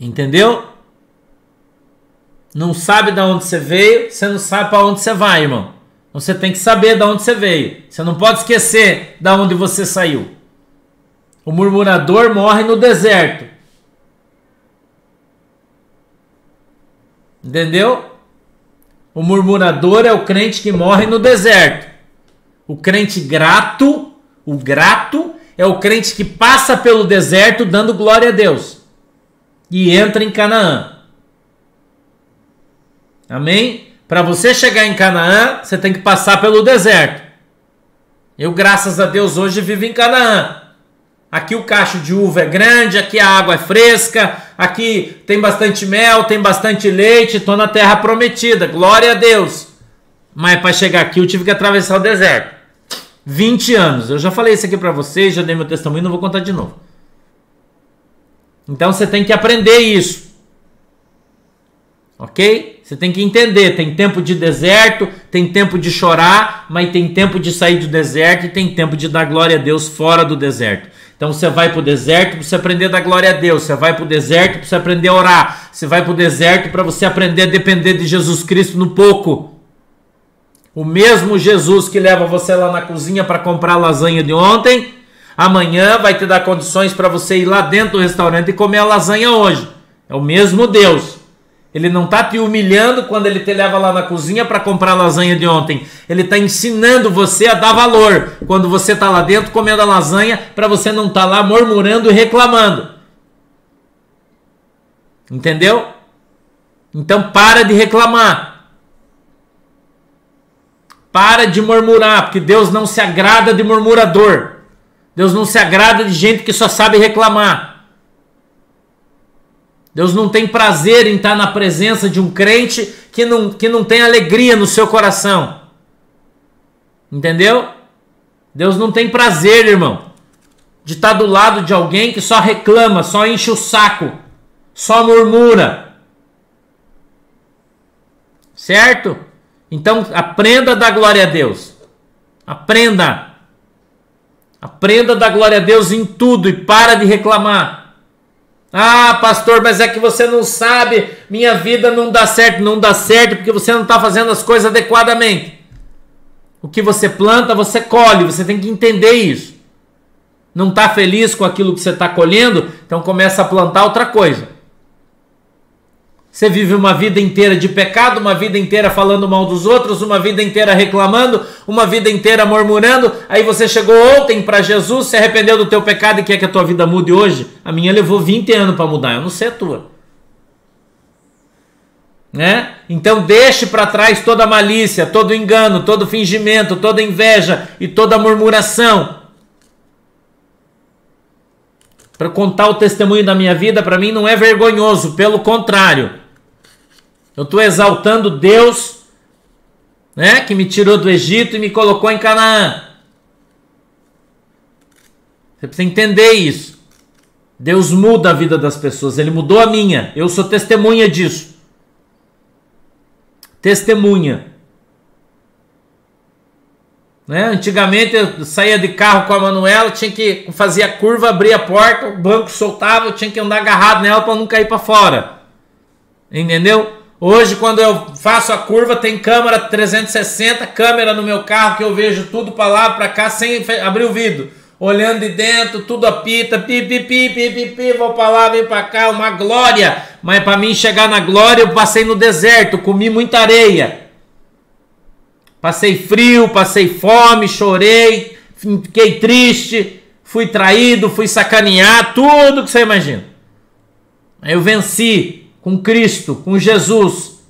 Entendeu? Não sabe de onde você veio, você não sabe para onde você vai, irmão. Você tem que saber de onde você veio. Você não pode esquecer de onde você saiu. O murmurador morre no deserto. Entendeu? O murmurador é o crente que morre no deserto. O crente grato, o grato, é o crente que passa pelo deserto dando glória a Deus e entra em Canaã. Amém? Para você chegar em Canaã, você tem que passar pelo deserto. Eu, graças a Deus, hoje vivo em Canaã. Aqui o cacho de uva é grande, aqui a água é fresca, aqui tem bastante mel, tem bastante leite, estou na terra prometida, glória a Deus. Mas para chegar aqui eu tive que atravessar o deserto. 20 anos. Eu já falei isso aqui para vocês, já dei meu testemunho, não vou contar de novo. Então você tem que aprender isso. Ok? Você tem que entender: tem tempo de deserto, tem tempo de chorar, mas tem tempo de sair do deserto e tem tempo de dar glória a Deus fora do deserto. Então você vai para o deserto para você aprender da glória a Deus. Você vai para o deserto para você aprender a orar. Você vai para o deserto para você aprender a depender de Jesus Cristo no pouco. O mesmo Jesus que leva você lá na cozinha para comprar a lasanha de ontem, amanhã vai te dar condições para você ir lá dentro do restaurante e comer a lasanha hoje. É o mesmo Deus. Ele não está te humilhando quando ele te leva lá na cozinha para comprar a lasanha de ontem. Ele está ensinando você a dar valor quando você está lá dentro comendo a lasanha para você não estar tá lá murmurando e reclamando. Entendeu? Então para de reclamar. Para de murmurar, porque Deus não se agrada de murmurador. Deus não se agrada de gente que só sabe reclamar. Deus não tem prazer em estar na presença de um crente que não, que não tem alegria no seu coração. Entendeu? Deus não tem prazer, irmão, de estar do lado de alguém que só reclama, só enche o saco, só murmura. Certo? Então aprenda a dar glória a Deus. Aprenda. Aprenda a dar glória a Deus em tudo e para de reclamar. Ah, pastor, mas é que você não sabe, minha vida não dá certo. Não dá certo porque você não está fazendo as coisas adequadamente. O que você planta, você colhe. Você tem que entender isso. Não está feliz com aquilo que você está colhendo, então começa a plantar outra coisa. Você vive uma vida inteira de pecado, uma vida inteira falando mal dos outros, uma vida inteira reclamando, uma vida inteira murmurando. Aí você chegou ontem para Jesus, se arrependeu do teu pecado e quer que a tua vida mude hoje. A minha levou 20 anos para mudar, eu não sei a tua. Né? Então deixe para trás toda malícia, todo engano, todo fingimento, toda inveja e toda murmuração. Para contar o testemunho da minha vida, para mim não é vergonhoso, pelo contrário. Eu estou exaltando Deus, né, que me tirou do Egito e me colocou em Canaã. Você precisa entender isso. Deus muda a vida das pessoas, ele mudou a minha. Eu sou testemunha disso. Testemunha. Né? Antigamente eu saía de carro com a Manuela, tinha que fazer a curva, abrir a porta, o banco soltava, eu tinha que andar agarrado nela para não cair para fora. Entendeu? Hoje, quando eu faço a curva, tem câmera 360, câmera no meu carro que eu vejo tudo para lá, para cá, sem abrir o vidro. Olhando de dentro, tudo apita, pi, pi, pi, pi, pi, pi vou para lá, vem para cá, uma glória. Mas para mim chegar na glória, eu passei no deserto, comi muita areia. Passei frio, passei fome, chorei, fiquei triste, fui traído, fui sacanear, tudo que você imagina. Eu venci com Cristo, com Jesus,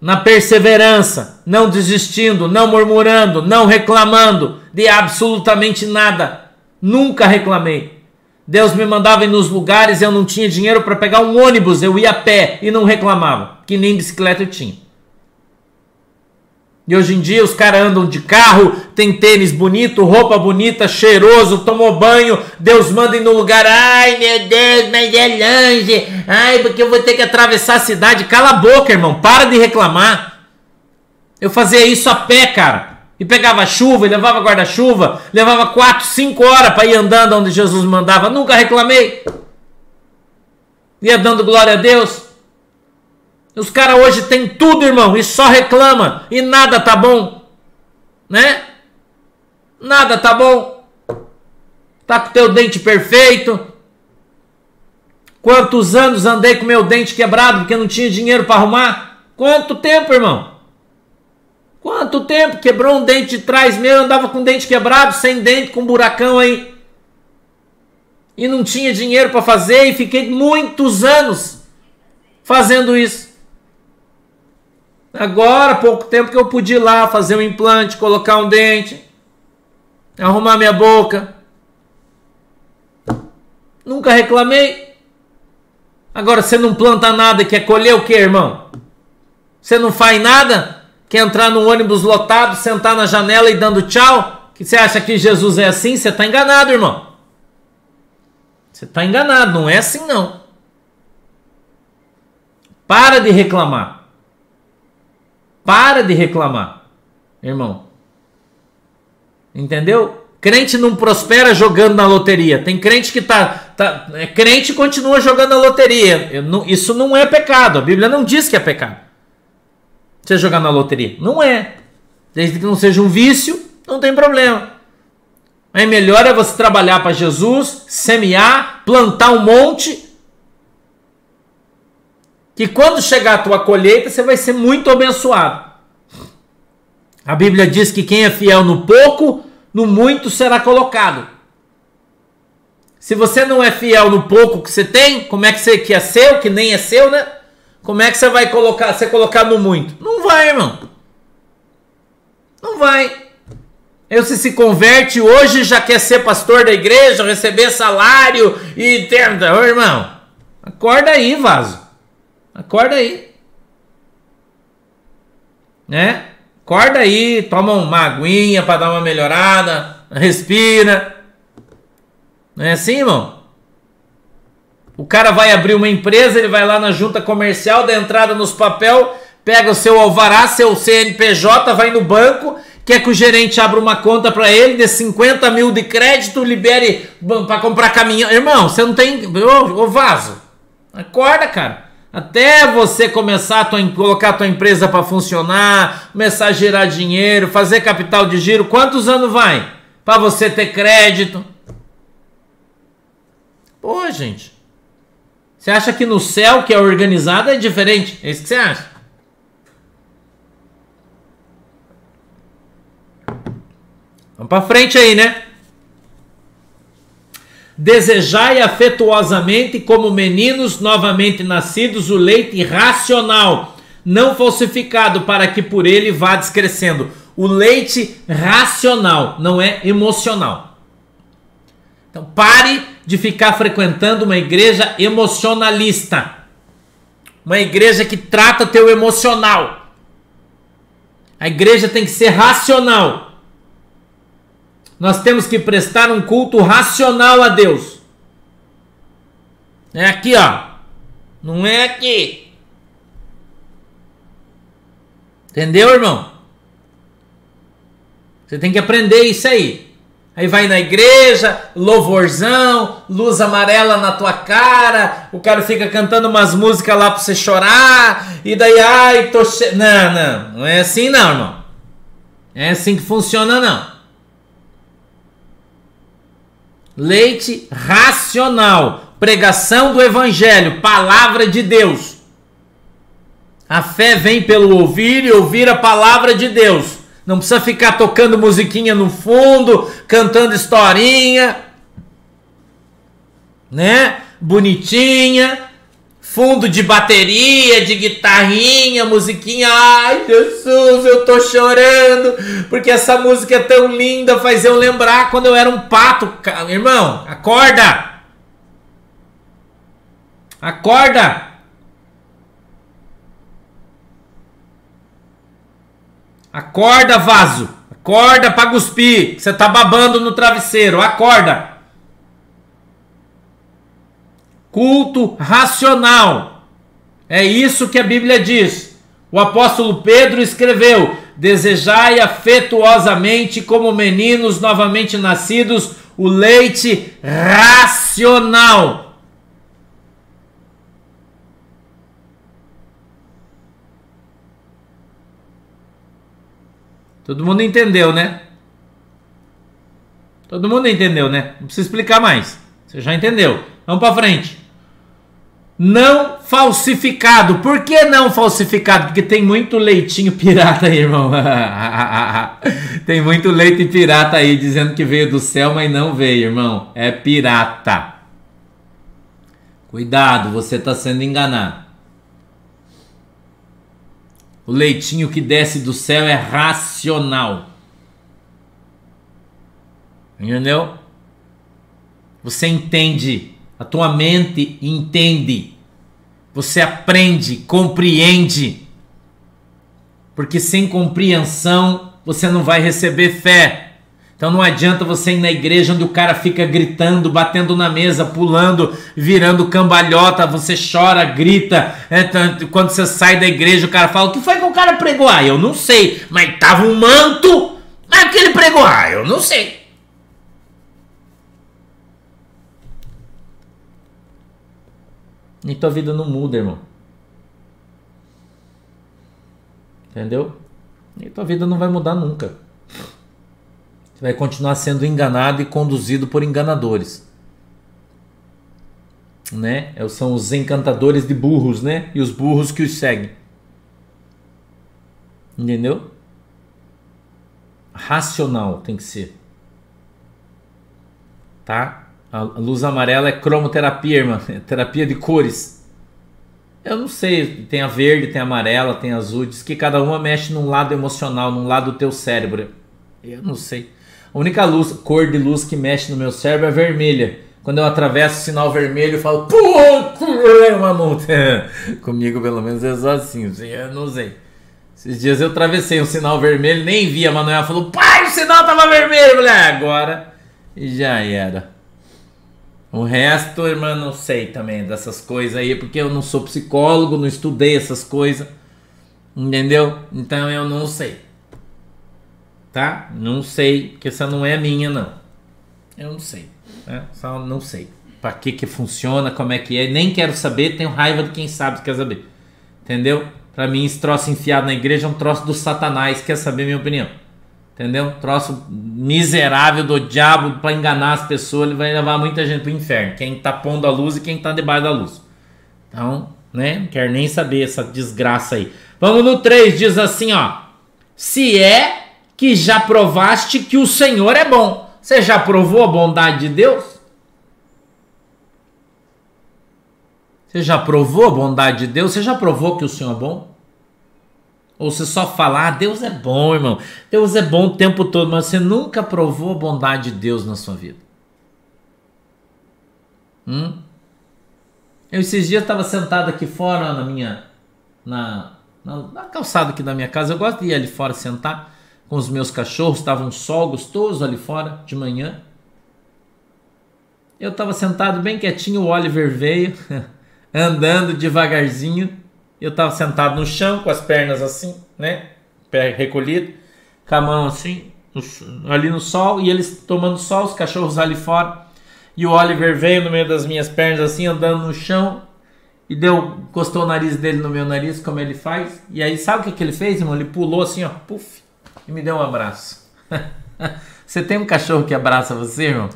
na perseverança, não desistindo, não murmurando, não reclamando de absolutamente nada. Nunca reclamei. Deus me mandava ir nos lugares, eu não tinha dinheiro para pegar um ônibus, eu ia a pé e não reclamava, que nem bicicleta eu tinha. E hoje em dia os caras andam de carro, tem tênis bonito, roupa bonita, cheiroso, tomou banho, Deus manda ir no lugar. Ai meu Deus, mas é longe. Ai, porque eu vou ter que atravessar a cidade. Cala a boca, irmão, para de reclamar. Eu fazia isso a pé, cara. E pegava chuva, e levava guarda-chuva, levava 4, 5 horas para ir andando onde Jesus mandava. Nunca reclamei. Ia dando glória a Deus. Os caras hoje têm tudo, irmão, e só reclama e nada tá bom, né? Nada tá bom. Tá com teu dente perfeito. Quantos anos andei com meu dente quebrado porque não tinha dinheiro para arrumar? Quanto tempo, irmão? Quanto tempo? Quebrou um dente de trás meu, andava com dente quebrado, sem dente, com um buracão aí. E não tinha dinheiro para fazer e fiquei muitos anos fazendo isso. Agora, pouco tempo que eu pude ir lá fazer um implante, colocar um dente, arrumar minha boca. Nunca reclamei. Agora você não planta nada, quer colher o que, irmão? Você não faz nada? Quer entrar num ônibus lotado, sentar na janela e dando tchau? Que você acha que Jesus é assim? Você está enganado, irmão. Você está enganado, não é assim não. Para de reclamar. Para de reclamar, irmão. Entendeu? Crente não prospera jogando na loteria. Tem crente que tá, tá é, crente continua jogando na loteria. Não, isso não é pecado. A Bíblia não diz que é pecado. Você jogar na loteria, não é. Desde que não seja um vício, não tem problema. Mas melhor é você trabalhar para Jesus, semear, plantar um monte que quando chegar a tua colheita, você vai ser muito abençoado. A Bíblia diz que quem é fiel no pouco, no muito será colocado. Se você não é fiel no pouco que você tem, como é que você que é seu, que nem é seu, né? Como é que você vai colocar, você colocar no muito? Não vai, irmão. Não vai. Eu se se converte hoje já quer ser pastor da igreja, receber salário e ter, irmão. Acorda aí, vaso. Acorda aí. Né? Acorda aí, toma uma aguinha para dar uma melhorada, respira. Não é assim, irmão? O cara vai abrir uma empresa, ele vai lá na junta comercial, dá entrada nos papel, pega o seu alvará, seu CNPJ, vai no banco, quer que o gerente abra uma conta para ele, dê 50 mil de crédito, libere para comprar caminhão. Irmão, você não tem. Ô, ô vaso, acorda, cara. Até você começar a tua, colocar a tua empresa para funcionar, começar a gerar dinheiro, fazer capital de giro, quantos anos vai? Para você ter crédito? Pô, gente. Você acha que no céu, que é organizado, é diferente? É isso que você acha? Vamos para frente aí, né? Desejai afetuosamente, como meninos novamente nascidos, o leite racional, não falsificado, para que por ele vá descrescendo. O leite racional, não é emocional. Então pare de ficar frequentando uma igreja emocionalista. Uma igreja que trata teu emocional. A igreja tem que ser racional nós temos que prestar um culto racional a Deus. É aqui, ó. Não é aqui. Entendeu, irmão? Você tem que aprender isso aí. Aí vai na igreja, louvorzão, luz amarela na tua cara, o cara fica cantando umas músicas lá pra você chorar, e daí, ai, tô che... Não, não, não é assim não, irmão. É assim que funciona não. Leite racional, pregação do evangelho, palavra de Deus. A fé vem pelo ouvir e ouvir a palavra de Deus. Não precisa ficar tocando musiquinha no fundo, cantando historinha, né? Bonitinha, fundo de bateria, de guitarrinha, musiquinha. Ai, Jesus, eu tô chorando, porque essa música é tão linda, faz eu lembrar quando eu era um pato. Irmão, acorda! Acorda! Acorda, vaso. Acorda para cuspir. Você tá babando no travesseiro. Acorda. Culto racional. É isso que a Bíblia diz. O apóstolo Pedro escreveu: Desejai afetuosamente, como meninos novamente nascidos, o leite racional Todo mundo entendeu, né? Todo mundo entendeu, né? Não precisa explicar mais. Você já entendeu. Vamos para frente. Não falsificado. Por que não falsificado? Porque tem muito leitinho pirata aí, irmão. tem muito leite pirata aí dizendo que veio do céu, mas não veio, irmão. É pirata. Cuidado, você está sendo enganado. O leitinho que desce do céu é racional. Entendeu? Você entende, a tua mente entende. Você aprende, compreende. Porque sem compreensão você não vai receber fé. Então não adianta você ir na igreja onde o cara fica gritando, batendo na mesa, pulando, virando cambalhota, você chora, grita. É, quando você sai da igreja, o cara fala: O que foi que o cara pregou? Ah, eu não sei, mas tava um manto. Mas que ele pregou? Ah, eu não sei. E tua vida não muda, irmão. Entendeu? E tua vida não vai mudar nunca. Você vai continuar sendo enganado e conduzido por enganadores. Né? É, são os encantadores de burros, né? E os burros que os seguem. Entendeu? Racional tem que ser. Tá? A luz amarela é cromoterapia, irmã. É terapia de cores. Eu não sei, tem a verde, tem a amarela, tem a azul. Diz que cada uma mexe num lado emocional, num lado do teu cérebro. Eu não sei. A única luz, cor de luz que mexe no meu cérebro é vermelha. Quando eu atravesso o sinal vermelho, eu falo, pô, é uma multa. Comigo, pelo menos, é só assim. Eu não sei. Esses dias eu atravessei um sinal vermelho, nem vi. A Manuela falou, pai, o sinal tava vermelho. Falei, ah, agora. E já era. O resto, irmã, não sei também dessas coisas aí, porque eu não sou psicólogo, não estudei essas coisas. Entendeu? Então eu não sei tá? Não sei, porque essa não é minha, não. Eu não sei, né? Só não sei. Para que que funciona, como é que é, nem quero saber, tenho raiva de quem sabe, quer saber. Entendeu? Para mim, esse troço enfiado na igreja é um troço do satanás, quer saber minha opinião. Entendeu? Troço miserável do diabo para enganar as pessoas, ele vai levar muita gente pro inferno. Quem tá pondo a luz e quem tá debaixo da luz. Então, né? Não quero nem saber essa desgraça aí. Vamos no 3, diz assim, ó. Se é que já provaste que o Senhor é bom. Você já provou a bondade de Deus? Você já provou a bondade de Deus? Você já provou que o Senhor é bom? Ou você só fala, ah, Deus é bom, irmão. Deus é bom o tempo todo, mas você nunca provou a bondade de Deus na sua vida. Hum? Eu esses dias estava sentado aqui fora na minha. Na, na, na calçada aqui da minha casa. Eu gosto de ir ali fora sentar com os meus cachorros, estava um sol gostoso ali fora de manhã. Eu estava sentado bem quietinho, o Oliver veio, andando devagarzinho. Eu estava sentado no chão, com as pernas assim, né? Pé recolhido, com a mão assim, ali no sol, e eles tomando sol, os cachorros ali fora. E o Oliver veio no meio das minhas pernas, assim, andando no chão, e deu, encostou o nariz dele no meu nariz, como ele faz. E aí, sabe o que, que ele fez, irmão? Ele pulou assim, ó, puf, e me deu um abraço. você tem um cachorro que abraça você, irmão?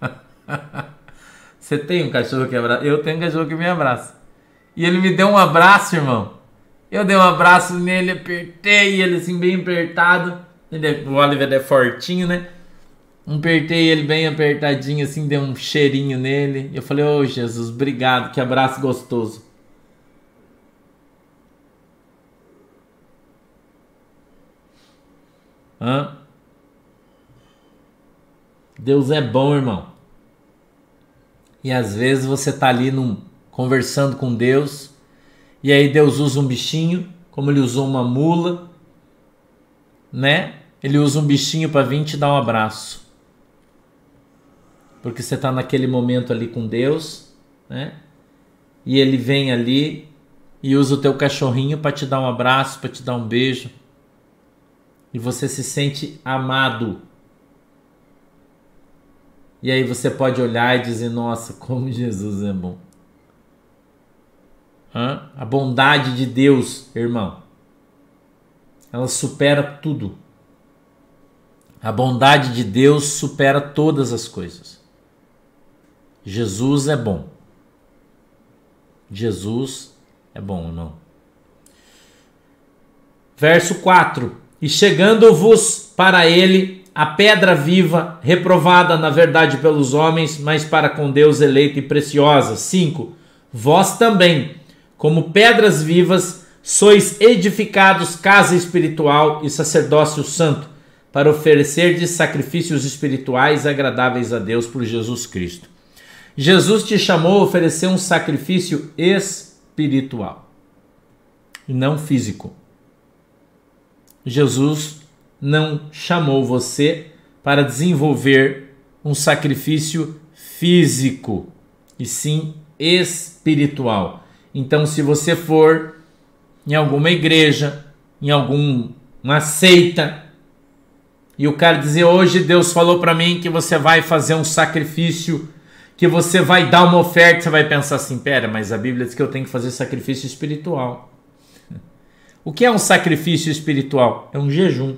você tem um cachorro que abraça? Eu tenho um cachorro que me abraça. E ele me deu um abraço, irmão. Eu dei um abraço nele, apertei ele assim, bem apertado. Ele, é, o Oliver é fortinho, né? Apertei ele bem apertadinho, assim, dei um cheirinho nele. Eu falei, ô oh, Jesus, obrigado, que abraço gostoso. Hã? Deus é bom, irmão. E às vezes você tá ali num, conversando com Deus, e aí Deus usa um bichinho, como ele usou uma mula, né? Ele usa um bichinho para vir te dar um abraço porque você está naquele momento ali com Deus, né? E ele vem ali e usa o teu cachorrinho para te dar um abraço, para te dar um beijo. E você se sente amado. E aí você pode olhar e dizer: Nossa, como Jesus é bom. A bondade de Deus, irmão, ela supera tudo. A bondade de Deus supera todas as coisas. Jesus é bom. Jesus é bom, irmão. Verso 4: E chegando-vos para ele a pedra viva, reprovada na verdade pelos homens, mas para com Deus eleita e preciosa. 5: Vós também, como pedras vivas, sois edificados casa espiritual e sacerdócio santo, para oferecer de sacrifícios espirituais agradáveis a Deus por Jesus Cristo. Jesus te chamou a oferecer um sacrifício espiritual não físico. Jesus não chamou você para desenvolver um sacrifício físico, e sim espiritual. Então, se você for em alguma igreja, em alguma seita, e o cara dizer hoje Deus falou para mim que você vai fazer um sacrifício que você vai dar uma oferta, você vai pensar assim: pera, mas a Bíblia diz que eu tenho que fazer sacrifício espiritual. O que é um sacrifício espiritual? É um jejum,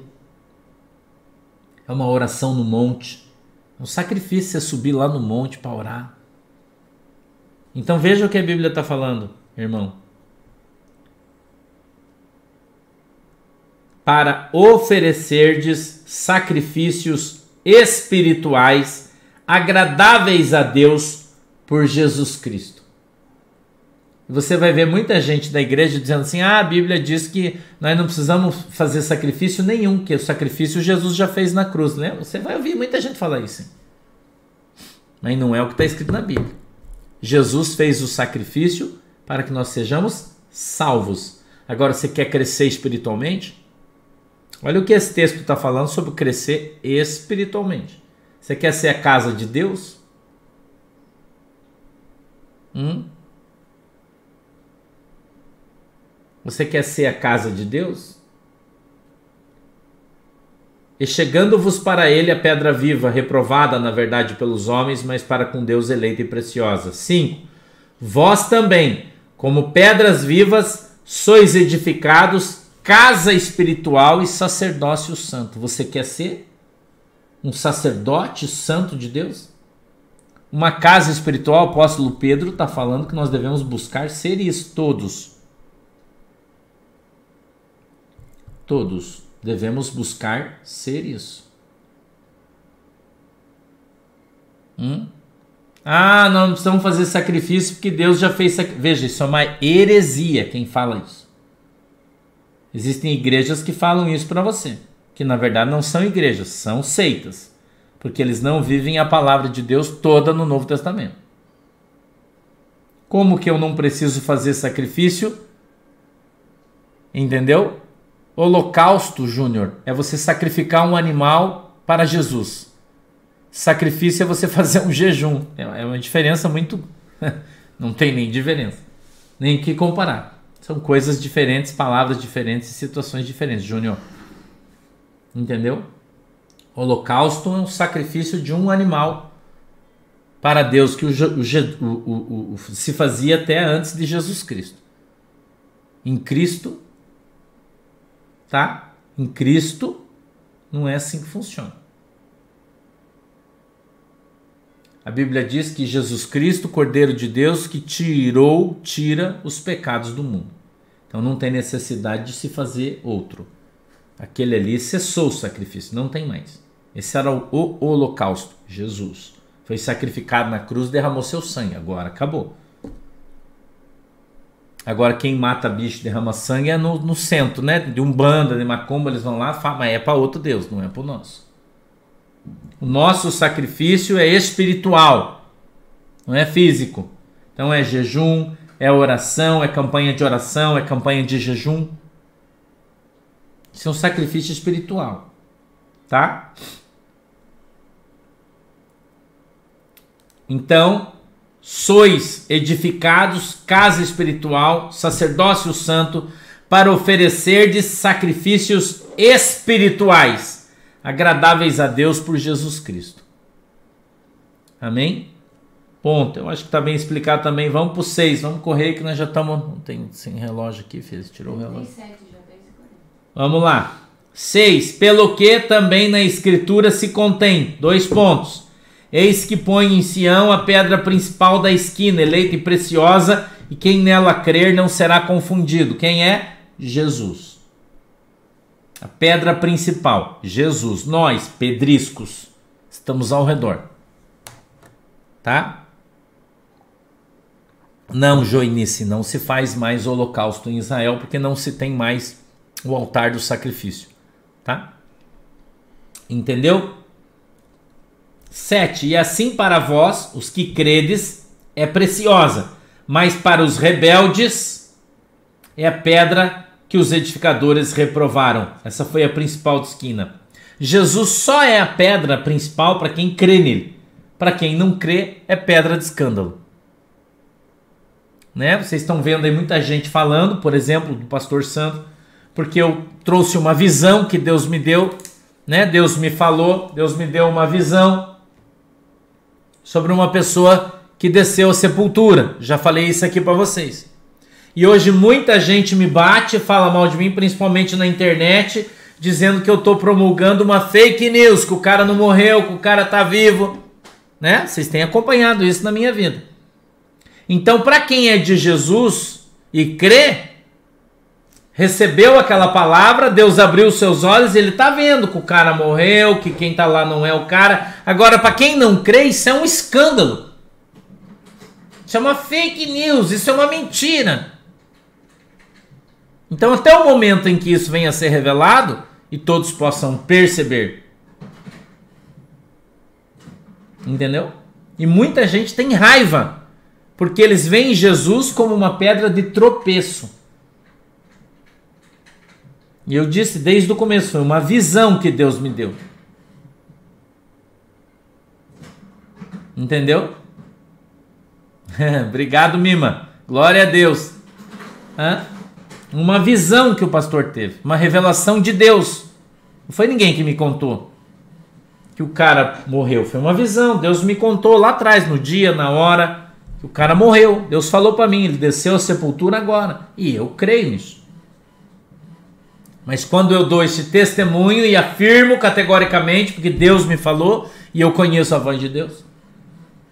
é uma oração no monte. É um sacrifício é subir lá no monte para orar. Então veja o que a Bíblia está falando, irmão. Para oferecerdes sacrifícios espirituais agradáveis a Deus por Jesus Cristo. Você vai ver muita gente da igreja dizendo assim: ah, a Bíblia diz que nós não precisamos fazer sacrifício nenhum, que o sacrifício Jesus já fez na cruz. Né? Você vai ouvir muita gente falar isso. Mas não é o que está escrito na Bíblia. Jesus fez o sacrifício para que nós sejamos salvos. Agora, você quer crescer espiritualmente? Olha o que esse texto está falando sobre crescer espiritualmente. Você quer ser a casa de Deus? Hum? Você quer ser a casa de Deus? E chegando-vos para ele a pedra viva, reprovada na verdade pelos homens, mas para com Deus eleita e preciosa. 5. Vós também, como pedras vivas, sois edificados, casa espiritual e sacerdócio santo. Você quer ser? um sacerdote santo de Deus? Uma casa espiritual, o apóstolo Pedro está falando que nós devemos buscar ser isso, todos. Todos devemos buscar ser isso. Hum? Ah, não precisamos fazer sacrifício porque Deus já fez sacrifício. Veja, isso é uma heresia quem fala isso. Existem igrejas que falam isso para você que na verdade não são igrejas, são seitas, porque eles não vivem a palavra de Deus toda no Novo Testamento. Como que eu não preciso fazer sacrifício? Entendeu? Holocausto, Júnior, é você sacrificar um animal para Jesus. Sacrifício é você fazer um jejum. É uma diferença muito. não tem nem diferença. Nem que comparar. São coisas diferentes, palavras diferentes, situações diferentes, Júnior. Entendeu? Holocausto é um sacrifício de um animal para Deus que o, o, o, se fazia até antes de Jesus Cristo. Em Cristo, tá? Em Cristo não é assim que funciona. A Bíblia diz que Jesus Cristo, Cordeiro de Deus, que tirou, tira os pecados do mundo. Então não tem necessidade de se fazer outro. Aquele ali cessou o sacrifício, não tem mais. Esse era o, holocausto, Jesus. Foi sacrificado na cruz, derramou seu sangue, agora acabou. Agora quem mata bicho derrama sangue é no, no centro, né? De um banda, de macumba, eles vão lá, mas é para outro Deus, não é para o nosso. O nosso sacrifício é espiritual, não é físico. Então é jejum, é oração, é campanha de oração, é campanha de jejum. Isso é um sacrifício espiritual, tá? Então, sois edificados casa espiritual, sacerdócio santo, para oferecer de sacrifícios espirituais agradáveis a Deus por Jesus Cristo. Amém? Ponto. Eu acho que está bem explicado também. Vamos para o 6. Vamos correr que nós já estamos. Não tem sem relógio aqui, filho. Tirou o relógio. Vamos lá. 6. Pelo que também na Escritura se contém. Dois pontos. Eis que põe em Sião a pedra principal da esquina, eleita e preciosa, e quem nela crer não será confundido. Quem é? Jesus. A pedra principal, Jesus. Nós, pedriscos, estamos ao redor. Tá? Não, Joinice, não se faz mais holocausto em Israel porque não se tem mais o altar do sacrifício. Tá? Entendeu? 7. E assim para vós, os que credes, é preciosa, mas para os rebeldes é pedra que os edificadores reprovaram. Essa foi a principal esquina. Jesus só é a pedra principal para quem crê nele. Para quem não crê, é pedra de escândalo. Né? Vocês estão vendo aí muita gente falando, por exemplo, do pastor Santo, porque eu trouxe uma visão que Deus me deu, né? Deus me falou, Deus me deu uma visão sobre uma pessoa que desceu à sepultura. Já falei isso aqui para vocês. E hoje muita gente me bate, fala mal de mim, principalmente na internet, dizendo que eu estou promulgando uma fake news, que o cara não morreu, que o cara está vivo. Né? Vocês têm acompanhado isso na minha vida. Então, para quem é de Jesus e crê, recebeu aquela palavra, Deus abriu os seus olhos ele está vendo que o cara morreu, que quem está lá não é o cara. Agora, para quem não crê, isso é um escândalo. Isso é uma fake news, isso é uma mentira. Então, até o momento em que isso venha a ser revelado e todos possam perceber. Entendeu? E muita gente tem raiva, porque eles veem Jesus como uma pedra de tropeço. E eu disse desde o começo, foi uma visão que Deus me deu. Entendeu? Obrigado, Mima. Glória a Deus. Hã? Uma visão que o pastor teve, uma revelação de Deus. Não foi ninguém que me contou que o cara morreu, foi uma visão. Deus me contou lá atrás, no dia, na hora que o cara morreu. Deus falou para mim, ele desceu à sepultura agora, e eu creio nisso. Mas quando eu dou esse testemunho e afirmo categoricamente, porque Deus me falou e eu conheço a voz de Deus,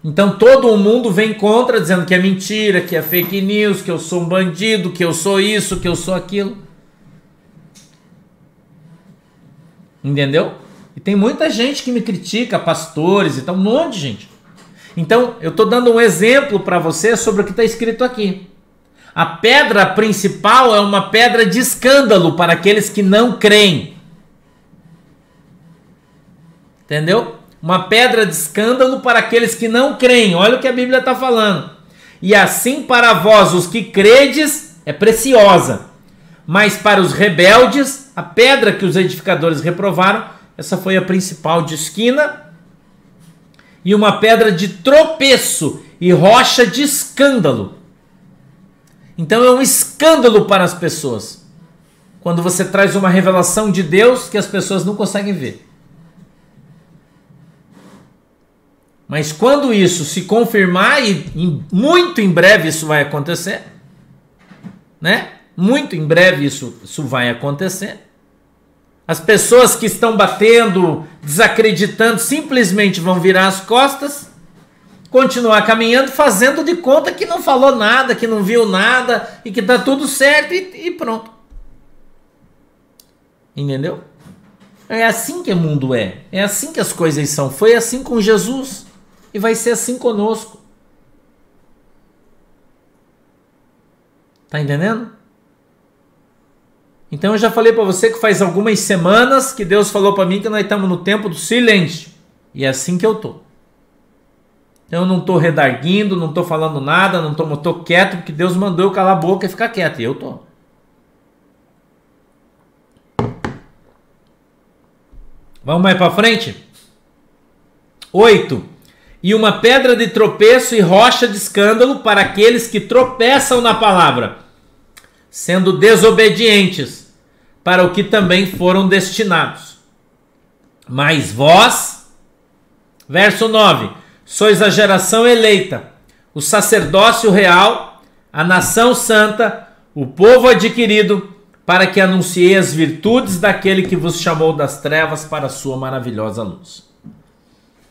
então todo mundo vem contra, dizendo que é mentira, que é fake news, que eu sou um bandido, que eu sou isso, que eu sou aquilo. Entendeu? E tem muita gente que me critica, pastores e tal, um monte de gente. Então, eu estou dando um exemplo para você sobre o que está escrito aqui. A pedra principal é uma pedra de escândalo para aqueles que não creem. Entendeu? Uma pedra de escândalo para aqueles que não creem. Olha o que a Bíblia está falando. E assim para vós, os que credes, é preciosa. Mas para os rebeldes, a pedra que os edificadores reprovaram, essa foi a principal de esquina. E uma pedra de tropeço e rocha de escândalo. Então é um escândalo para as pessoas. Quando você traz uma revelação de Deus que as pessoas não conseguem ver. Mas quando isso se confirmar, e em, muito em breve isso vai acontecer, né? Muito em breve isso, isso vai acontecer. As pessoas que estão batendo, desacreditando, simplesmente vão virar as costas, continuar caminhando, fazendo de conta que não falou nada, que não viu nada e que tá tudo certo e, e pronto. Entendeu? É assim que o mundo é. É assim que as coisas são. Foi assim com Jesus e vai ser assim conosco. Tá entendendo? Então eu já falei para você que faz algumas semanas que Deus falou para mim que nós estamos no tempo do silêncio. E é assim que eu tô. Eu não tô redarguindo, não tô falando nada, não tô, tô quieto porque Deus mandou eu calar a boca e ficar quieto. E eu tô. Vamos mais para frente? 8. E uma pedra de tropeço e rocha de escândalo para aqueles que tropeçam na palavra, sendo desobedientes, para o que também foram destinados. Mas vós, verso 9, sois a geração eleita, o sacerdócio real, a nação santa, o povo adquirido, para que anunciei as virtudes daquele que vos chamou das trevas para a sua maravilhosa luz.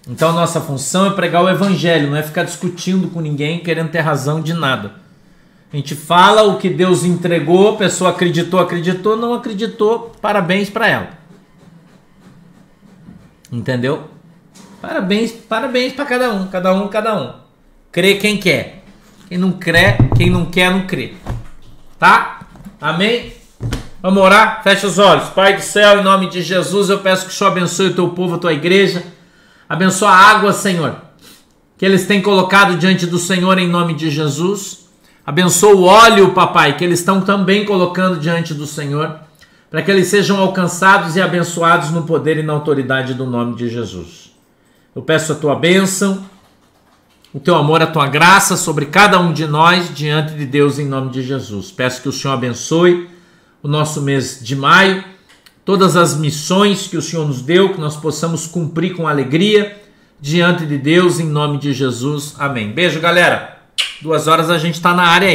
Então nossa função é pregar o evangelho, não é ficar discutindo com ninguém querendo ter razão de nada. A gente fala o que Deus entregou, a pessoa acreditou, acreditou, não acreditou, parabéns para ela. Entendeu? Parabéns, parabéns para cada um, cada um, cada um. Crê quem quer. Quem não crê, quem não quer, não crê. Tá? Amém? Vamos orar? Fecha os olhos. Pai do céu, em nome de Jesus, eu peço que o Senhor abençoe o teu povo, a tua igreja. Abençoa a água, Senhor, que eles têm colocado diante do Senhor em nome de Jesus. Abençoa o óleo, papai, que eles estão também colocando diante do Senhor, para que eles sejam alcançados e abençoados no poder e na autoridade do nome de Jesus. Eu peço a tua bênção, o teu amor, a tua graça sobre cada um de nós diante de Deus em nome de Jesus. Peço que o Senhor abençoe o nosso mês de maio, todas as missões que o Senhor nos deu, que nós possamos cumprir com alegria diante de Deus, em nome de Jesus. Amém. Beijo, galera. Duas horas a gente está na área aí.